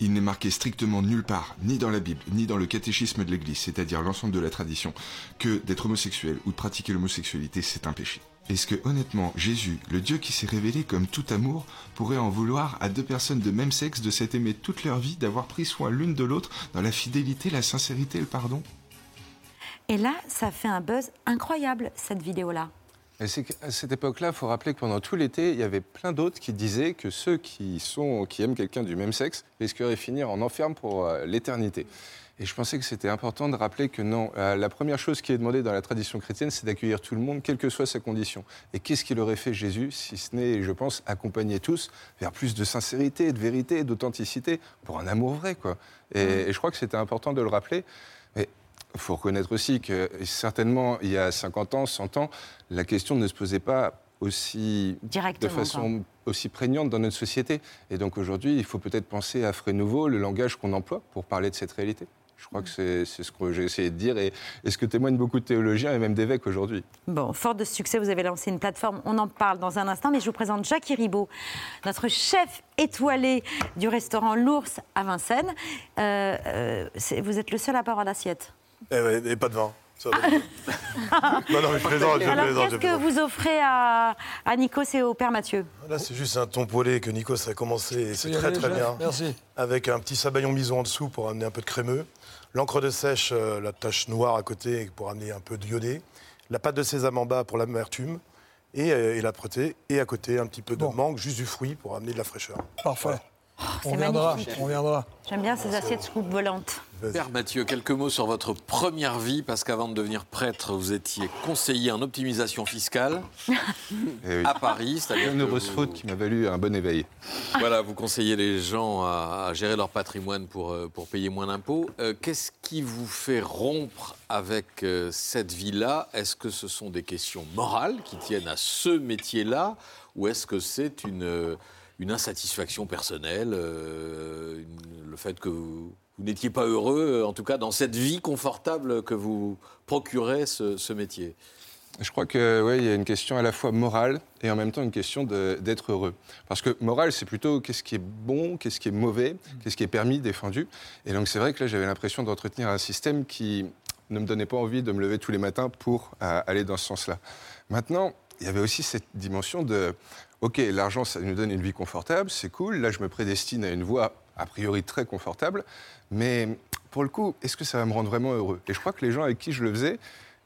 Il n'est marqué strictement nulle part, ni dans la Bible, ni dans le catéchisme de l'Église, c'est-à-dire l'ensemble de la tradition, que d'être homosexuel ou de pratiquer l'homosexualité, c'est un péché. Est-ce que honnêtement, Jésus, le Dieu qui s'est révélé comme tout amour, pourrait en vouloir à deux personnes de même sexe de s'être aimées toute leur vie, d'avoir pris soin l'une de l'autre dans la fidélité, la sincérité et le pardon? Et là, ça fait un buzz incroyable, cette vidéo-là. Et c'est qu'à cette époque-là, il faut rappeler que pendant tout l'été, il y avait plein d'autres qui disaient que ceux qui, sont, qui aiment quelqu'un du même sexe risqueraient de finir en enferme pour euh, l'éternité. Et je pensais que c'était important de rappeler que non, euh, la première chose qui est demandée dans la tradition chrétienne, c'est d'accueillir tout le monde, quelle que soit sa condition. Et qu'est-ce qu'il aurait fait Jésus, si ce n'est, je pense, accompagner tous vers plus de sincérité, de vérité, d'authenticité, pour un amour vrai, quoi. Et, et je crois que c'était important de le rappeler. Mais il faut reconnaître aussi que certainement, il y a 50 ans, 100 ans, la question ne se posait pas aussi Directement, de façon aussi prégnante dans notre société. Et donc aujourd'hui, il faut peut-être penser à frais nouveau le langage qu'on emploie pour parler de cette réalité. Je crois que c'est c'est ce que j'ai essayé de dire et, et ce que témoignent beaucoup de théologiens et même d'évêques aujourd'hui. Bon, fort de ce succès, vous avez lancé une plateforme. On en parle dans un instant, mais je vous présente Jacques Ribot, notre chef étoilé du restaurant L'Ours à Vincennes. Euh, euh, vous êtes le seul à pas avoir d'assiette. Eh ouais, et pas de vin. Ça va. non, non, mais je plaisante, je Alors, qu'est-ce que vous offrez à, à Nikos et au père Mathieu Là, c'est juste un thon poêlé que Nikos a commencé et c'est très très bien. Merci. Avec un petit sabayon miso en dessous pour amener un peu de crémeux. L'encre de sèche, euh, la tache noire à côté pour amener un peu de iodé. La pâte de sésame en bas pour l'amertume. Et, euh, et l'âpreté. Et à côté, un petit peu de mangue, juste du fruit pour amener de la fraîcheur. Parfait. c'est on viendra, magnifique. on viendra. J'aime bien ces assiettes scoop volantes. Père Mathieu, quelques mots sur votre première vie, parce qu'avant de devenir prêtre, vous étiez conseiller en optimisation fiscale oui. à Paris. c'est-à-dire Une heureuse vous- faute qui m'a valu un bon éveil. Voilà, vous conseillez les gens à, à gérer leur patrimoine pour, euh, pour payer moins d'impôts. Euh, Qu'est-ce qui vous fait rompre avec euh, cette vie-là? Est-ce que ce sont des questions morales qui tiennent à ce métier-là? Ou est-ce que c'est une, euh, une insatisfaction personnelle, euh, une- le fait que vous, vous n'étiez pas heureux, euh, en tout cas dans cette vie confortable que vous procurez ce, métier Je crois que ouais, y a une question à la fois morale et en même temps une question d'être heureux. Parce que morale, c'est plutôt qu'est-ce qui est bon, qu'est-ce qui est mauvais, qu'est-ce qui est permis, défendu. Et donc c'est vrai que là, j'avais l'impression d'entretenir un système qui ne me donnait pas envie de me lever tous les matins pour euh, aller dans ce sens-là. Maintenant, il y avait aussi cette dimension de, OK, l'argent, ça nous donne une vie confortable, c'est cool. Là, je me prédestine à une voie a priori très confortable. Mais pour le coup, est-ce que ça va me rendre vraiment heureux? Et je crois que les gens avec qui je le faisais,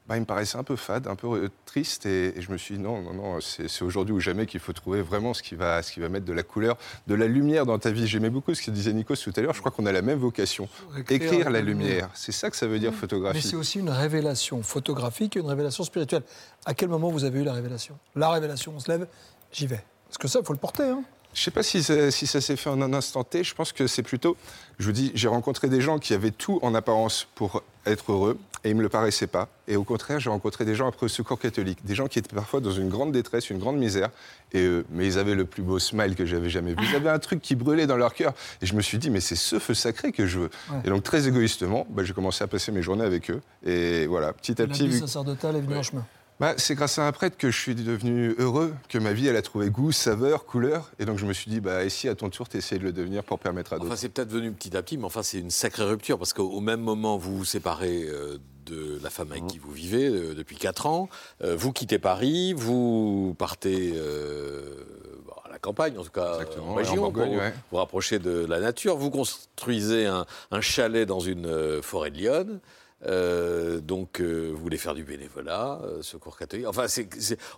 bah, il me paraissait un peu fade, un peu euh, triste, et, et je me suis dit non, non, non, c'est aujourd'hui ou jamais qu'il faut trouver vraiment ce qui, va, ce qui va mettre de la couleur, de la lumière dans ta vie. J'aimais beaucoup ce que disait Nikos tout à l'heure, je crois qu'on a la même vocation, Écrire écrire la lumière. lumière. C'est ça que ça veut dire Mais photographie. c'est aussi une révélation photographique et une révélation spirituelle. À quel moment vous avez eu la révélation? La révélation, on se lève, j'y vais. Parce que ça, il faut le porter. Hein. Je ne sais pas si ça, si ça s'est fait en un instant T. Je pense que c'est plutôt. Je vous dis, j'ai rencontré des gens qui avaient tout en apparence pour être heureux et ils ne me le paraissaient pas. Et au contraire, j'ai rencontré des gens après le secours catholique, des gens qui étaient parfois dans une grande détresse, une grande misère. Et mais ils avaient le plus beau smile que j'avais jamais vu. Ils avaient un truc qui brûlait dans leur cœur. Et je me suis dit, mais c'est ce feu sacré que je veux. Ouais. Et donc, très égoïstement, bah, j'ai commencé à passer mes journées avec eux. Et voilà, petit à La petit. vie vu- sacerdotale est venue en chemin. Bah, c'est grâce à un prêtre que je suis devenu heureux, que ma vie, elle a trouvé goût, saveur, couleur. Et donc, je me suis dit, bah, et si à ton tour, tu essayes de le devenir pour permettre à d'autres Enfin, c'est peut-être venu petit à petit, mais enfin, c'est une sacrée rupture parce qu'au au même moment, vous vous séparez euh, de la femme avec qui vous vivez euh, depuis 4 ans. Euh, vous quittez Paris, vous partez euh, bon, à la campagne, en tout cas Exactement, en en région, Bourgogne, pour ouais. vous rapprocher de la nature. Vous construisez un, un chalet dans une forêt de Lyon. Euh, donc, euh, vous voulez faire du bénévolat, euh, secours catholique. Enfin,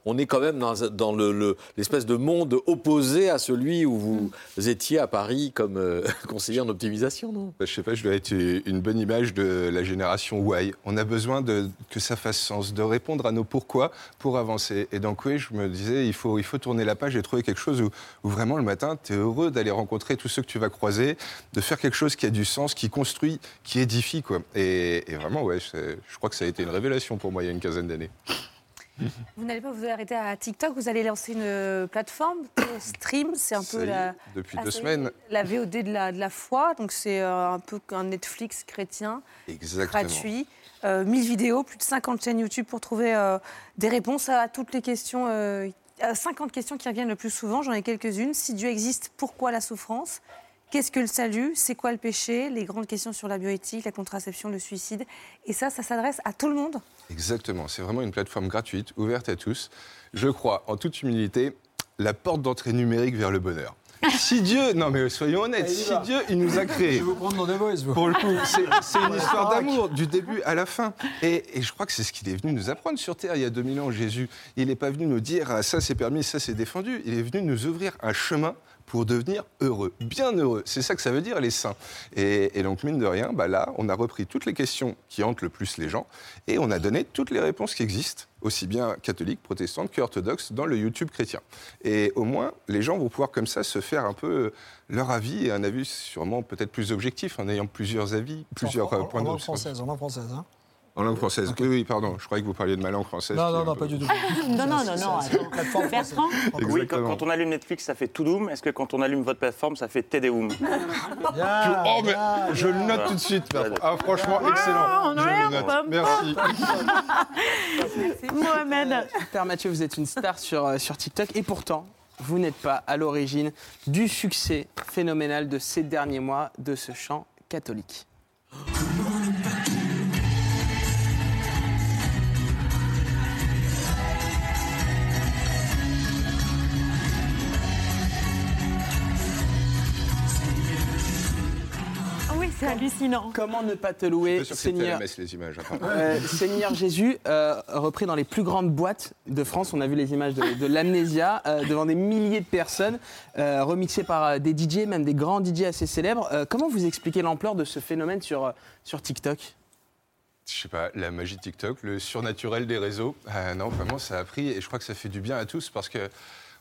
on est quand même dans, dans le, le- l'espèce de monde opposé à celui où vous étiez à Paris comme euh, conseiller en optimisation, non? Bah, Je sais pas, je dois être une bonne image de la génération Why. On a besoin de, que ça fasse sens, de répondre à nos pourquoi pour avancer. Et donc, oui, je me disais, il faut, il faut tourner la page et trouver quelque chose où, où vraiment le matin, tu es heureux d'aller rencontrer tous ceux que tu vas croiser, de faire quelque chose qui a du sens, qui construit, qui édifie. Quoi. Et, et vraiment, ouais, je crois que ça a été une révélation pour moi il y a une quinzaine d'années. Vous n'allez pas vous arrêter à TikTok, vous allez lancer une euh, plateforme, Stream, c'est un peu la, depuis deux semaines. la VOD de la, de la foi, donc c'est euh, un peu un Netflix chrétien, Exactement. gratuit. Euh, 1000 vidéos, plus de 50 chaînes YouTube pour trouver euh, des réponses à toutes les questions, euh, à 50 questions qui reviennent le plus souvent, j'en ai quelques-unes. Si Dieu existe, pourquoi la souffrance? Qu'est-ce que le salut? C'est quoi le péché? Les grandes questions sur la bioéthique, la contraception, le suicide. Et ça, ça s'adresse à tout le monde. Exactement, c'est vraiment une plateforme gratuite, ouverte à tous. Je crois, en toute humilité, la porte d'entrée numérique vers le bonheur. Si Dieu, non mais soyons honnêtes, y si. Dieu, il nous a créés. Je vais vous prendre dans des boys, vous. Pour le coup, c'est c'est une histoire d'amour, du début à la fin. Et, et je crois que c'est ce qu'il est venu nous apprendre sur Terre il y a 2000 ans, Jésus. Il n'est pas venu nous dire ah, ça c'est permis, ça c'est défendu. Il est venu nous ouvrir un chemin pour devenir heureux, bien heureux. C'est ça que ça veut dire, les saints. Et, et donc, mine de rien, bah là, on a repris toutes les questions qui hantent le plus les gens et on a donné toutes les réponses qui existent, aussi bien catholiques, protestantes qu'orthodoxes, dans le YouTube chrétien. Et au moins, les gens vont pouvoir comme ça se faire un peu leur avis et un avis sûrement peut-être plus objectif en ayant plusieurs avis, plusieurs en, euh, en- points en de langue vue. française, en langue française. Hein. En langue française. Oui, oui, pardon. Je croyais que vous parliez de ma langue française. Non, non, non, peu- pas du tout. Non, non, non, non. Plateforme Bertrand Oui, quand, Exactement. quand on allume Netflix, ça fait Toudoum. Est-ce que quand on allume votre plateforme, ça fait Tedeum Bien, Oh, mais bien, je le bien. note tout de suite. Ah, franchement, excellent. Je le note. Merci. Mohamed. Père Mathieu, vous êtes une star sur, euh, sur TikTok et pourtant, vous n'êtes pas à l'origine du succès phénoménal de ces derniers mois de ce chant catholique. C'est hallucinant. Comment ne pas te louer, Je suis sûr que c'était à la Seigneur messe, les images. hein. Euh, Seigneur Jésus, euh, repris dans les plus grandes boîtes de France. On a vu les images de, de l'amnésia euh, devant des milliers de personnes, euh, remixées par des DJ, même des grands DJ assez célèbres. Euh, comment vous expliquez l'ampleur de ce phénomène sur, sur TikTok? Je sais pas, la magie de TikTok, le surnaturel des réseaux. Ah non, vraiment, ça a pris et je crois que ça fait du bien à tous parce que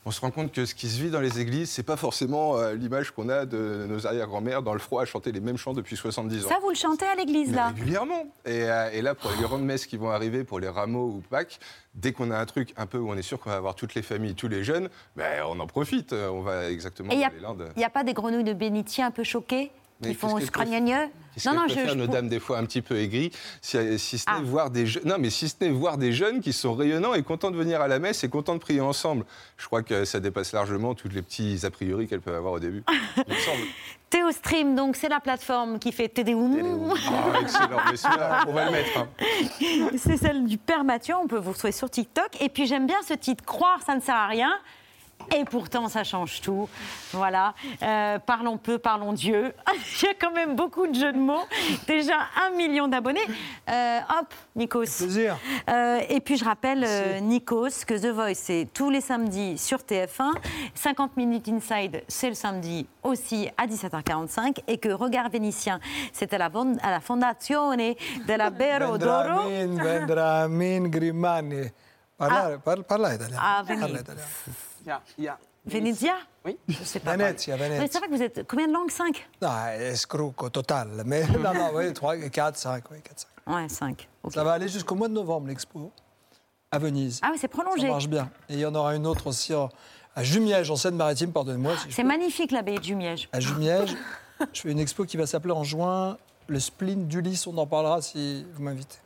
on se rend compte que ce qui se vit dans les églises, c'est pas forcément euh, l'image qu'on a de nos arrière-grand-mères dans le froid à chanter les mêmes chants depuis 70 ans. Ça, vous le chantez à l'église, Mais là régulièrement. Et, euh, et là, pour les grandes messes qui vont arriver, pour les rameaux ou Pâques, dès qu'on a un truc un peu où on est sûr qu'on va avoir toutes les familles, tous les jeunes, ben, on en profite. On va exactement Et il dans les Landes. n'y a, pas des grenouilles de bénitier un peu choquées? Qui font ce qu'elles crogneux Qu'est-ce qu'elles préfèrent, nos dames, des fois un petit peu aigries, si, si ce n'est Ah. voir des jeunes, non, mais si ce n'est voir des jeunes qui sont rayonnants et contents de venir à la messe et contents de prier ensemble. Je crois que ça dépasse largement tous les petits a priori qu'elles peuvent avoir au début. semble. Théostream, donc c'est la plateforme qui fait Tédéoum. Ah, excellent, on va le mettre. hein. C'est celle du Père Mathieu, on peut vous retrouver sur TikTok. Et puis j'aime bien ce titre, Croire, ça ne sert à rien. Et pourtant, ça change tout. Voilà. Euh, parlons peu, parlons Dieu. Il y a quand même beaucoup de jeux de mots. Déjà un million d'abonnés. Euh, hop, Nikos. Plaisir. Euh, et puis je rappelle, Nikos, que The Voice, c'est tous les samedis sur TF1. 50 minutes inside, c'est le samedi aussi à 17h45. Et que Regard Vénitien, c'est à la, à la Fondazione della Bero d'Oro. Grimani. Parla, parla italien. Ah, Parla italien. Il y a- il y a- Venezia Oui. Je sais pas. Venezia. Venezia. C'est vrai que vous êtes. Combien de langues? 5 Non, escroco total. Mais non, non, oui, 3, 4, 5, oui, 4, 5. Ouais, 5. Ça va aller jusqu'au mois de novembre, l'expo, à Venise. Ah oui, c'est prolongé. Ça marche bien. Et il y en aura une autre aussi en- à Jumièges, en Seine-Maritime, pardonnez-moi. si C'est magnifique l'abbaye du Miège. À Jumièges, je fais une expo qui va s'appeler en juin le spleen d'Ulysse. On en parlera si vous m'invitez.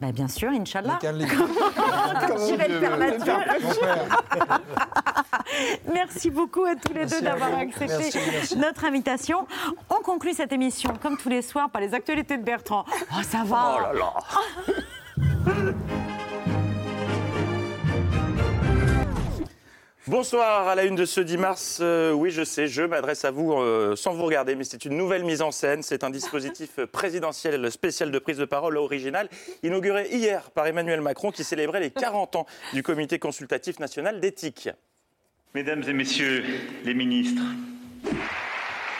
Bah, bien sûr, Inch'Allah. Je vais le. Merci beaucoup à tous les Merci deux d'avoir accepté Merci, merci. notre invitation. On conclut cette émission, comme tous les soirs, par les actualités de Bertrand. Oh, ça va Oh là là. Bonsoir à la une de ce 10 mars. Euh, oui, je sais, je m'adresse à vous euh, sans vous regarder, mais c'est une nouvelle mise en scène. C'est un dispositif présidentiel spécial de prise de parole original, inauguré hier par Emmanuel Macron, qui célébrait les 40 ans du Comité consultatif national d'éthique. Mesdames et messieurs les ministres,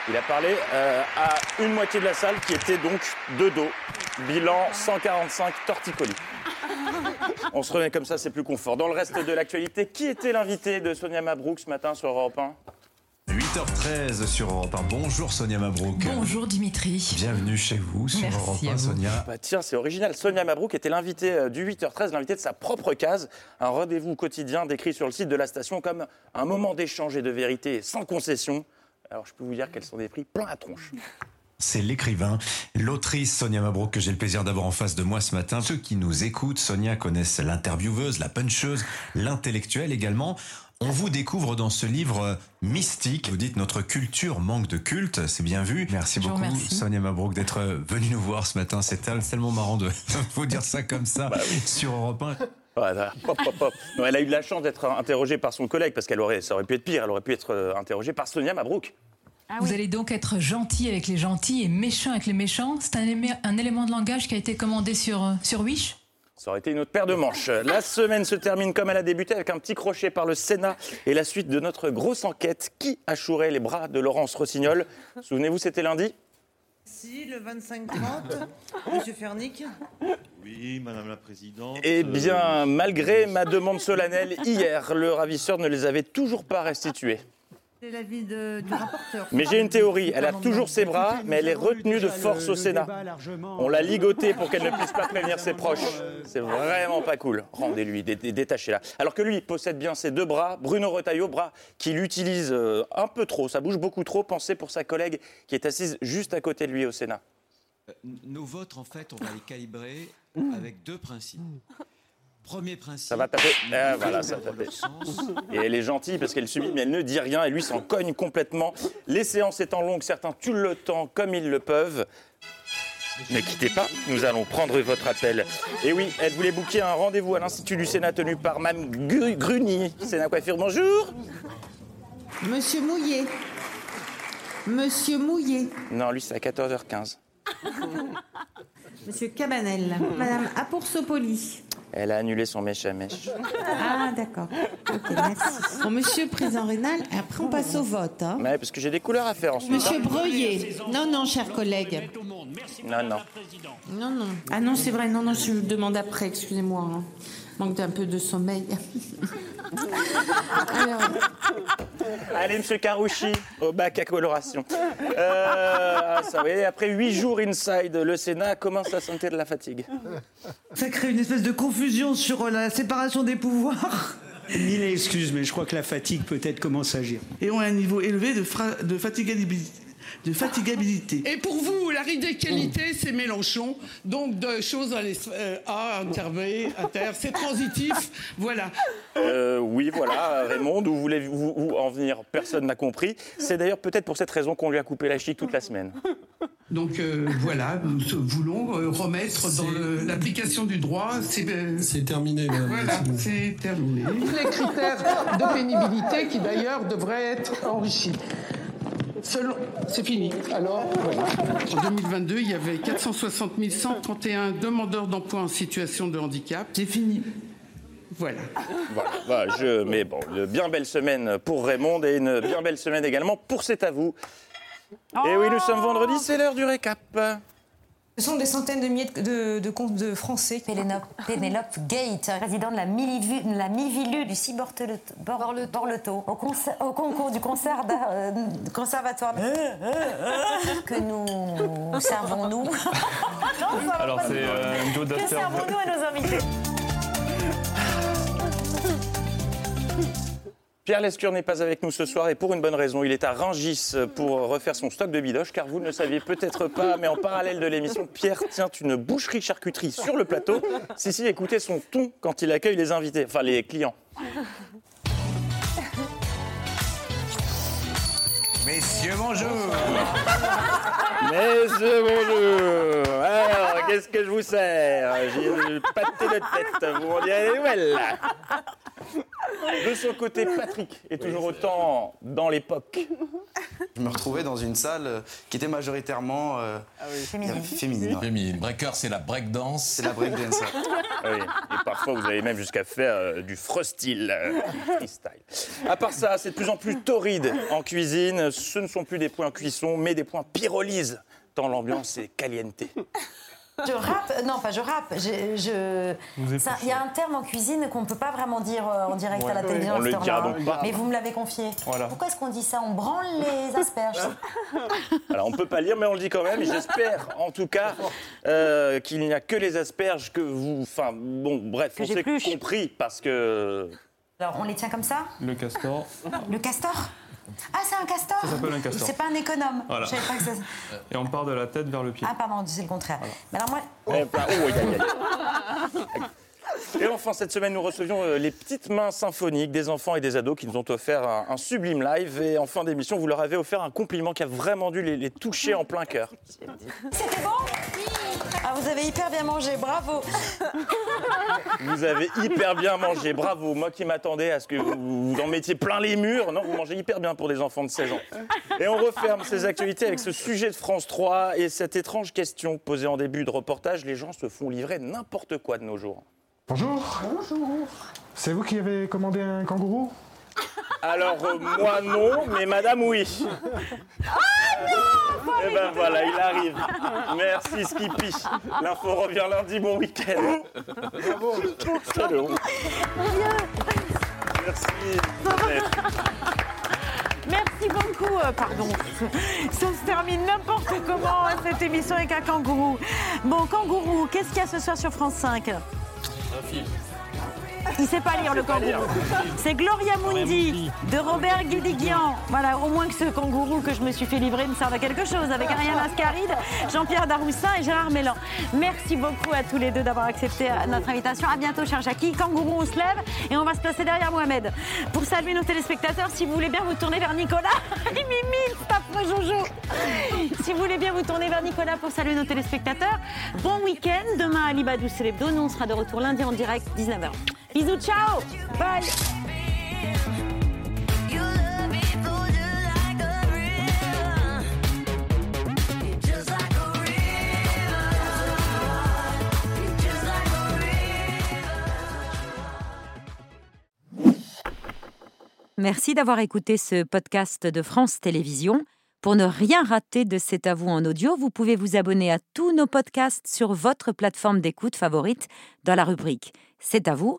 Il a parlé euh, à une moitié de la salle qui était donc de dos. Bilan 145 torticolis. On se remet comme ça, c'est plus confort. Dans le reste de l'actualité, qui était l'invité de Sonia Mabrouk ce matin sur Europe 1 8h13 sur Europe 1. Bonjour Sonia Mabrouk. Bonjour Dimitri. Bienvenue chez vous sur Merci Europe à 1, vous. Sonia. Bah tiens, c'est original. Sonia Mabrouk était l'invitée euh, du 8h13, l'invitée de sa propre case. Un rendez-vous quotidien décrit sur le site de la station comme un moment d'échange et de vérité sans concession. Alors je peux vous dire qu'elles sont des prix plein la tronche. C'est l'écrivain, l'autrice Sonia Mabrouk que j'ai le plaisir d'avoir en face de moi ce matin. Ceux qui nous écoutent, Sonia, connaissent l'intervieweuse, la puncheuse, l'intellectuelle également. On vous découvre dans ce livre euh, mystique. Vous dites notre culture manque de culte, c'est bien vu. Merci beaucoup. Sonia Mabrouk d'être euh, venue nous voir ce matin. C'est tel- tellement marrant de vous dire ça comme ça sur Europe 1. Voilà, hop, hop, hop. Non, elle a eu de la chance d'être interrogée par son collègue parce qu'elle aurait, ça aurait pu être pire. Elle aurait pu être euh, interrogée par Sonia Mabrouk. Vous allez donc être gentil avec les gentils et méchant avec les méchants. C'est un, élément de langage qui a été commandé sur, euh, sur Wish Ça aurait été une autre paire de manches. La semaine se termine comme elle a débuté avec un petit crochet par le Sénat et la suite de notre grosse enquête. Qui a chouré les bras de Laurence Rossignol? Souvenez-vous, c'était lundi Si, le 25-30, Monsieur Fernic. oui, Madame la Présidente. Eh bien, malgré ma demande solennelle hier, le ravisseur ne les avait toujours pas restitués. C'est l'avis de- du rapporteur. Mais j'ai une théorie. Elle a toujours ses bras, mais elle est retenue de force au Sénat. On l'a ligotée pour qu'elle ne puisse pas prévenir ses proches. C'est vraiment pas cool. Rendez-lui, dé- dé- détachez-la. Alors que lui possède bien ses deux bras, Bruno Retailleau, bras qu'il utilise euh, un peu trop, ça bouge beaucoup trop. Pensez pour sa collègue qui est assise juste à côté de lui au Sénat. Euh, Nos votes, en fait, on va les calibrer avec deux principes. Premier principe. Ça va taper. Ah, voilà, ça va taper. Et elle est gentille parce qu'elle subit, mais elle ne dit rien et lui s'en cogne complètement. Les séances étant longues, certains tuent le temps comme ils le peuvent. Ne quittez pas, nous allons prendre votre appel. Et oui, elle voulait booker un rendez-vous à l'Institut du Sénat tenu par Mme Gru- Gruny. Sénat Coiffure, bonjour Monsieur Mouillet. Monsieur Mouillet. Non, lui c'est à 14h15. Monsieur Cabanel. Madame Apoursopoli. Elle a annulé son mèche à mèche. Ah, d'accord. Ok, merci. Bon, monsieur le président Rénal, après on passe au vote. hein. Ouais, parce que j'ai des couleurs à faire ensuite. Monsieur hein. Breuillet. Non, non, cher collègue. Non, non. Non, non. Ah non, c'est vrai, non, non, je vous demande après, excusez-moi. hein. Manque d'un peu de sommeil. Alors, Allez, monsieur Carouchi, au bac à coloration. Euh, ça après huit jours inside, le Sénat commence à sentir de la fatigue? ça crée une espèce de confusion sur la séparation des pouvoirs. Mille excuses, mais je crois que la fatigue peut-être commence à agir. Et on a un niveau élevé de, fra- de fatigabilité. De fatigabilité. Et pour vous, la radicalité, c'est Mélenchon. Donc, de choses à, euh, à interver, à terre, c'est transitif. Voilà. Euh, oui, voilà, Raymond, où voulez-vous en venir? Personne n'a compris. C'est d'ailleurs peut-être pour cette raison qu'on lui a coupé la chic toute la semaine. Donc, euh, voilà, nous voulons euh, remettre dans l'application du droit. C'est terminé. Voilà, c'est terminé. Les critères de pénibilité qui, d'ailleurs, devraient être enrichis. Selon- C'est fini. Alors, voilà. En 2022, il y avait 460 131 demandeurs d'emploi en situation de handicap. C'est fini. Voilà. Voilà, voilà, je, mais bon, une bien belle semaine pour Raymond et une bien belle semaine également pour C'est à vous. Et oui, nous sommes vendredi, c'est l'heure du récap. Ce sont des centaines de milliers de, de, de comptes de Français. Pénélope, Pénélope Gate, président de la, Milivu- de la Mivilu du Ciborleto, Borleto, au, concer- au concours du concert d'art, euh, conservatoire que nous servons nous. Alors, c'est euh, que servons-nous à nos invités? Pierre Lescure n'est pas avec nous ce soir et pour une bonne raison. Il est à Rungis pour refaire son stock de bidoches car vous ne le saviez peut-être pas, mais en parallèle de l'émission, Pierre tient une boucherie-charcuterie sur le plateau. Si, si, écoutez son ton quand il accueille les invités, enfin les clients. Messieurs, bonjour. Messieurs, bonjour. Alors, qu'est-ce que je vous sers J'ai du pâté de tête, vous direz des nouvelles. De son côté, Patrick est toujours autant dans l'époque. Je me retrouvais dans une salle euh, qui était majoritairement euh, Féminine. féminine. ouais. Féminine. Breaker, c'est la breakdance. C'est la breakdance. ouais. Oui, et parfois vous avez même jusqu'à faire euh, du frostil, euh, freestyle. À part ça, c'est de plus en plus torride en cuisine. Ce ne sont plus des points cuisson, mais des points pyrolyse, tant l'ambiance est caliente. Je rappe, non pas je rappe, je- je- il y a un terme en cuisine qu'on ne peut pas vraiment dire euh, en direct à la télévision. On le ce dira terme-là. donc pas. Mais vous me l'avez confié. Voilà. Pourquoi est-ce qu'on dit ça? On branle les asperges. Alors on ne peut pas lire, mais on le dit quand même. J'espère, en tout cas, euh, qu'il n'y a que les asperges que vous. Enfin, bon, bref, Que on s'est compris parce que. Alors on les tient comme ça? Le castor. Le castor? Ah c'est un castor Ça s'appelle un castor. C'est pas un économe. Voilà. Je savais pas que ça... Et on part de la tête vers le pied. Ah pardon, c'est le contraire. Mais alors moi... Ben, oh. Et enfin, cette semaine, nous recevions euh, les petites mains symphoniques des enfants et des ados qui nous ont offert un, un sublime live. Et en fin d'émission, vous leur avez offert un compliment qui a vraiment dû les, les toucher en plein cœur. C'était bon? Ah vous avez hyper bien mangé, bravo Vous avez hyper bien mangé, bravo. Moi qui m'attendais à ce que vous, vous en mettiez plein les murs. Non, vous mangez hyper bien pour des enfants de 16 ans. Et on referme ces actualités avec ce sujet de France 3 et cette étrange question posée en début de reportage. Les gens se font livrer n'importe quoi de nos jours. Bonjour. C'est vous qui avez commandé un kangourou? Alors, euh, moi non, mais madame oui. Eh ben voilà, il arrive. Merci Skippy. L'info revient lundi, bon week-end. Bravo. Quelle honte. Merci. Merci beaucoup, euh, pardon. Ça se termine n'importe comment cette émission avec un kangourou. Bon, kangourou, qu'est-ce qu'il y a ce soir sur France 5 Un film. Il sait pas lire le kangourou. C'est Gloria Mundi de Robert Guédiguian. Voilà, au moins que ce kangourou que je me suis fait livrer me serve à quelque chose avec Ariane Ascaride, Jean-Pierre Daroussin et Gérard Mélan. Merci beaucoup à tous les deux d'avoir accepté notre invitation. À bientôt, cher Jackie. Kangourou, on se lève et on va se placer derrière Mohamed. Pour saluer nos téléspectateurs, si vous voulez bien vous tourner vers Nicolas. C'est affreux, Jojo. Si vous voulez bien vous tourner vers Nicolas pour saluer nos téléspectateurs, bon week-end. Demain à Libadou c'est l'hebdo. Nous, on sera de retour lundi en direct, 19h. Bisous, ciao. Bye. Merci d'avoir écouté ce podcast de France Télévisions. Pour ne rien rater de C'est à vous en audio, vous pouvez vous abonner à tous nos podcasts sur votre plateforme d'écoute favorite dans la rubrique C'est à vous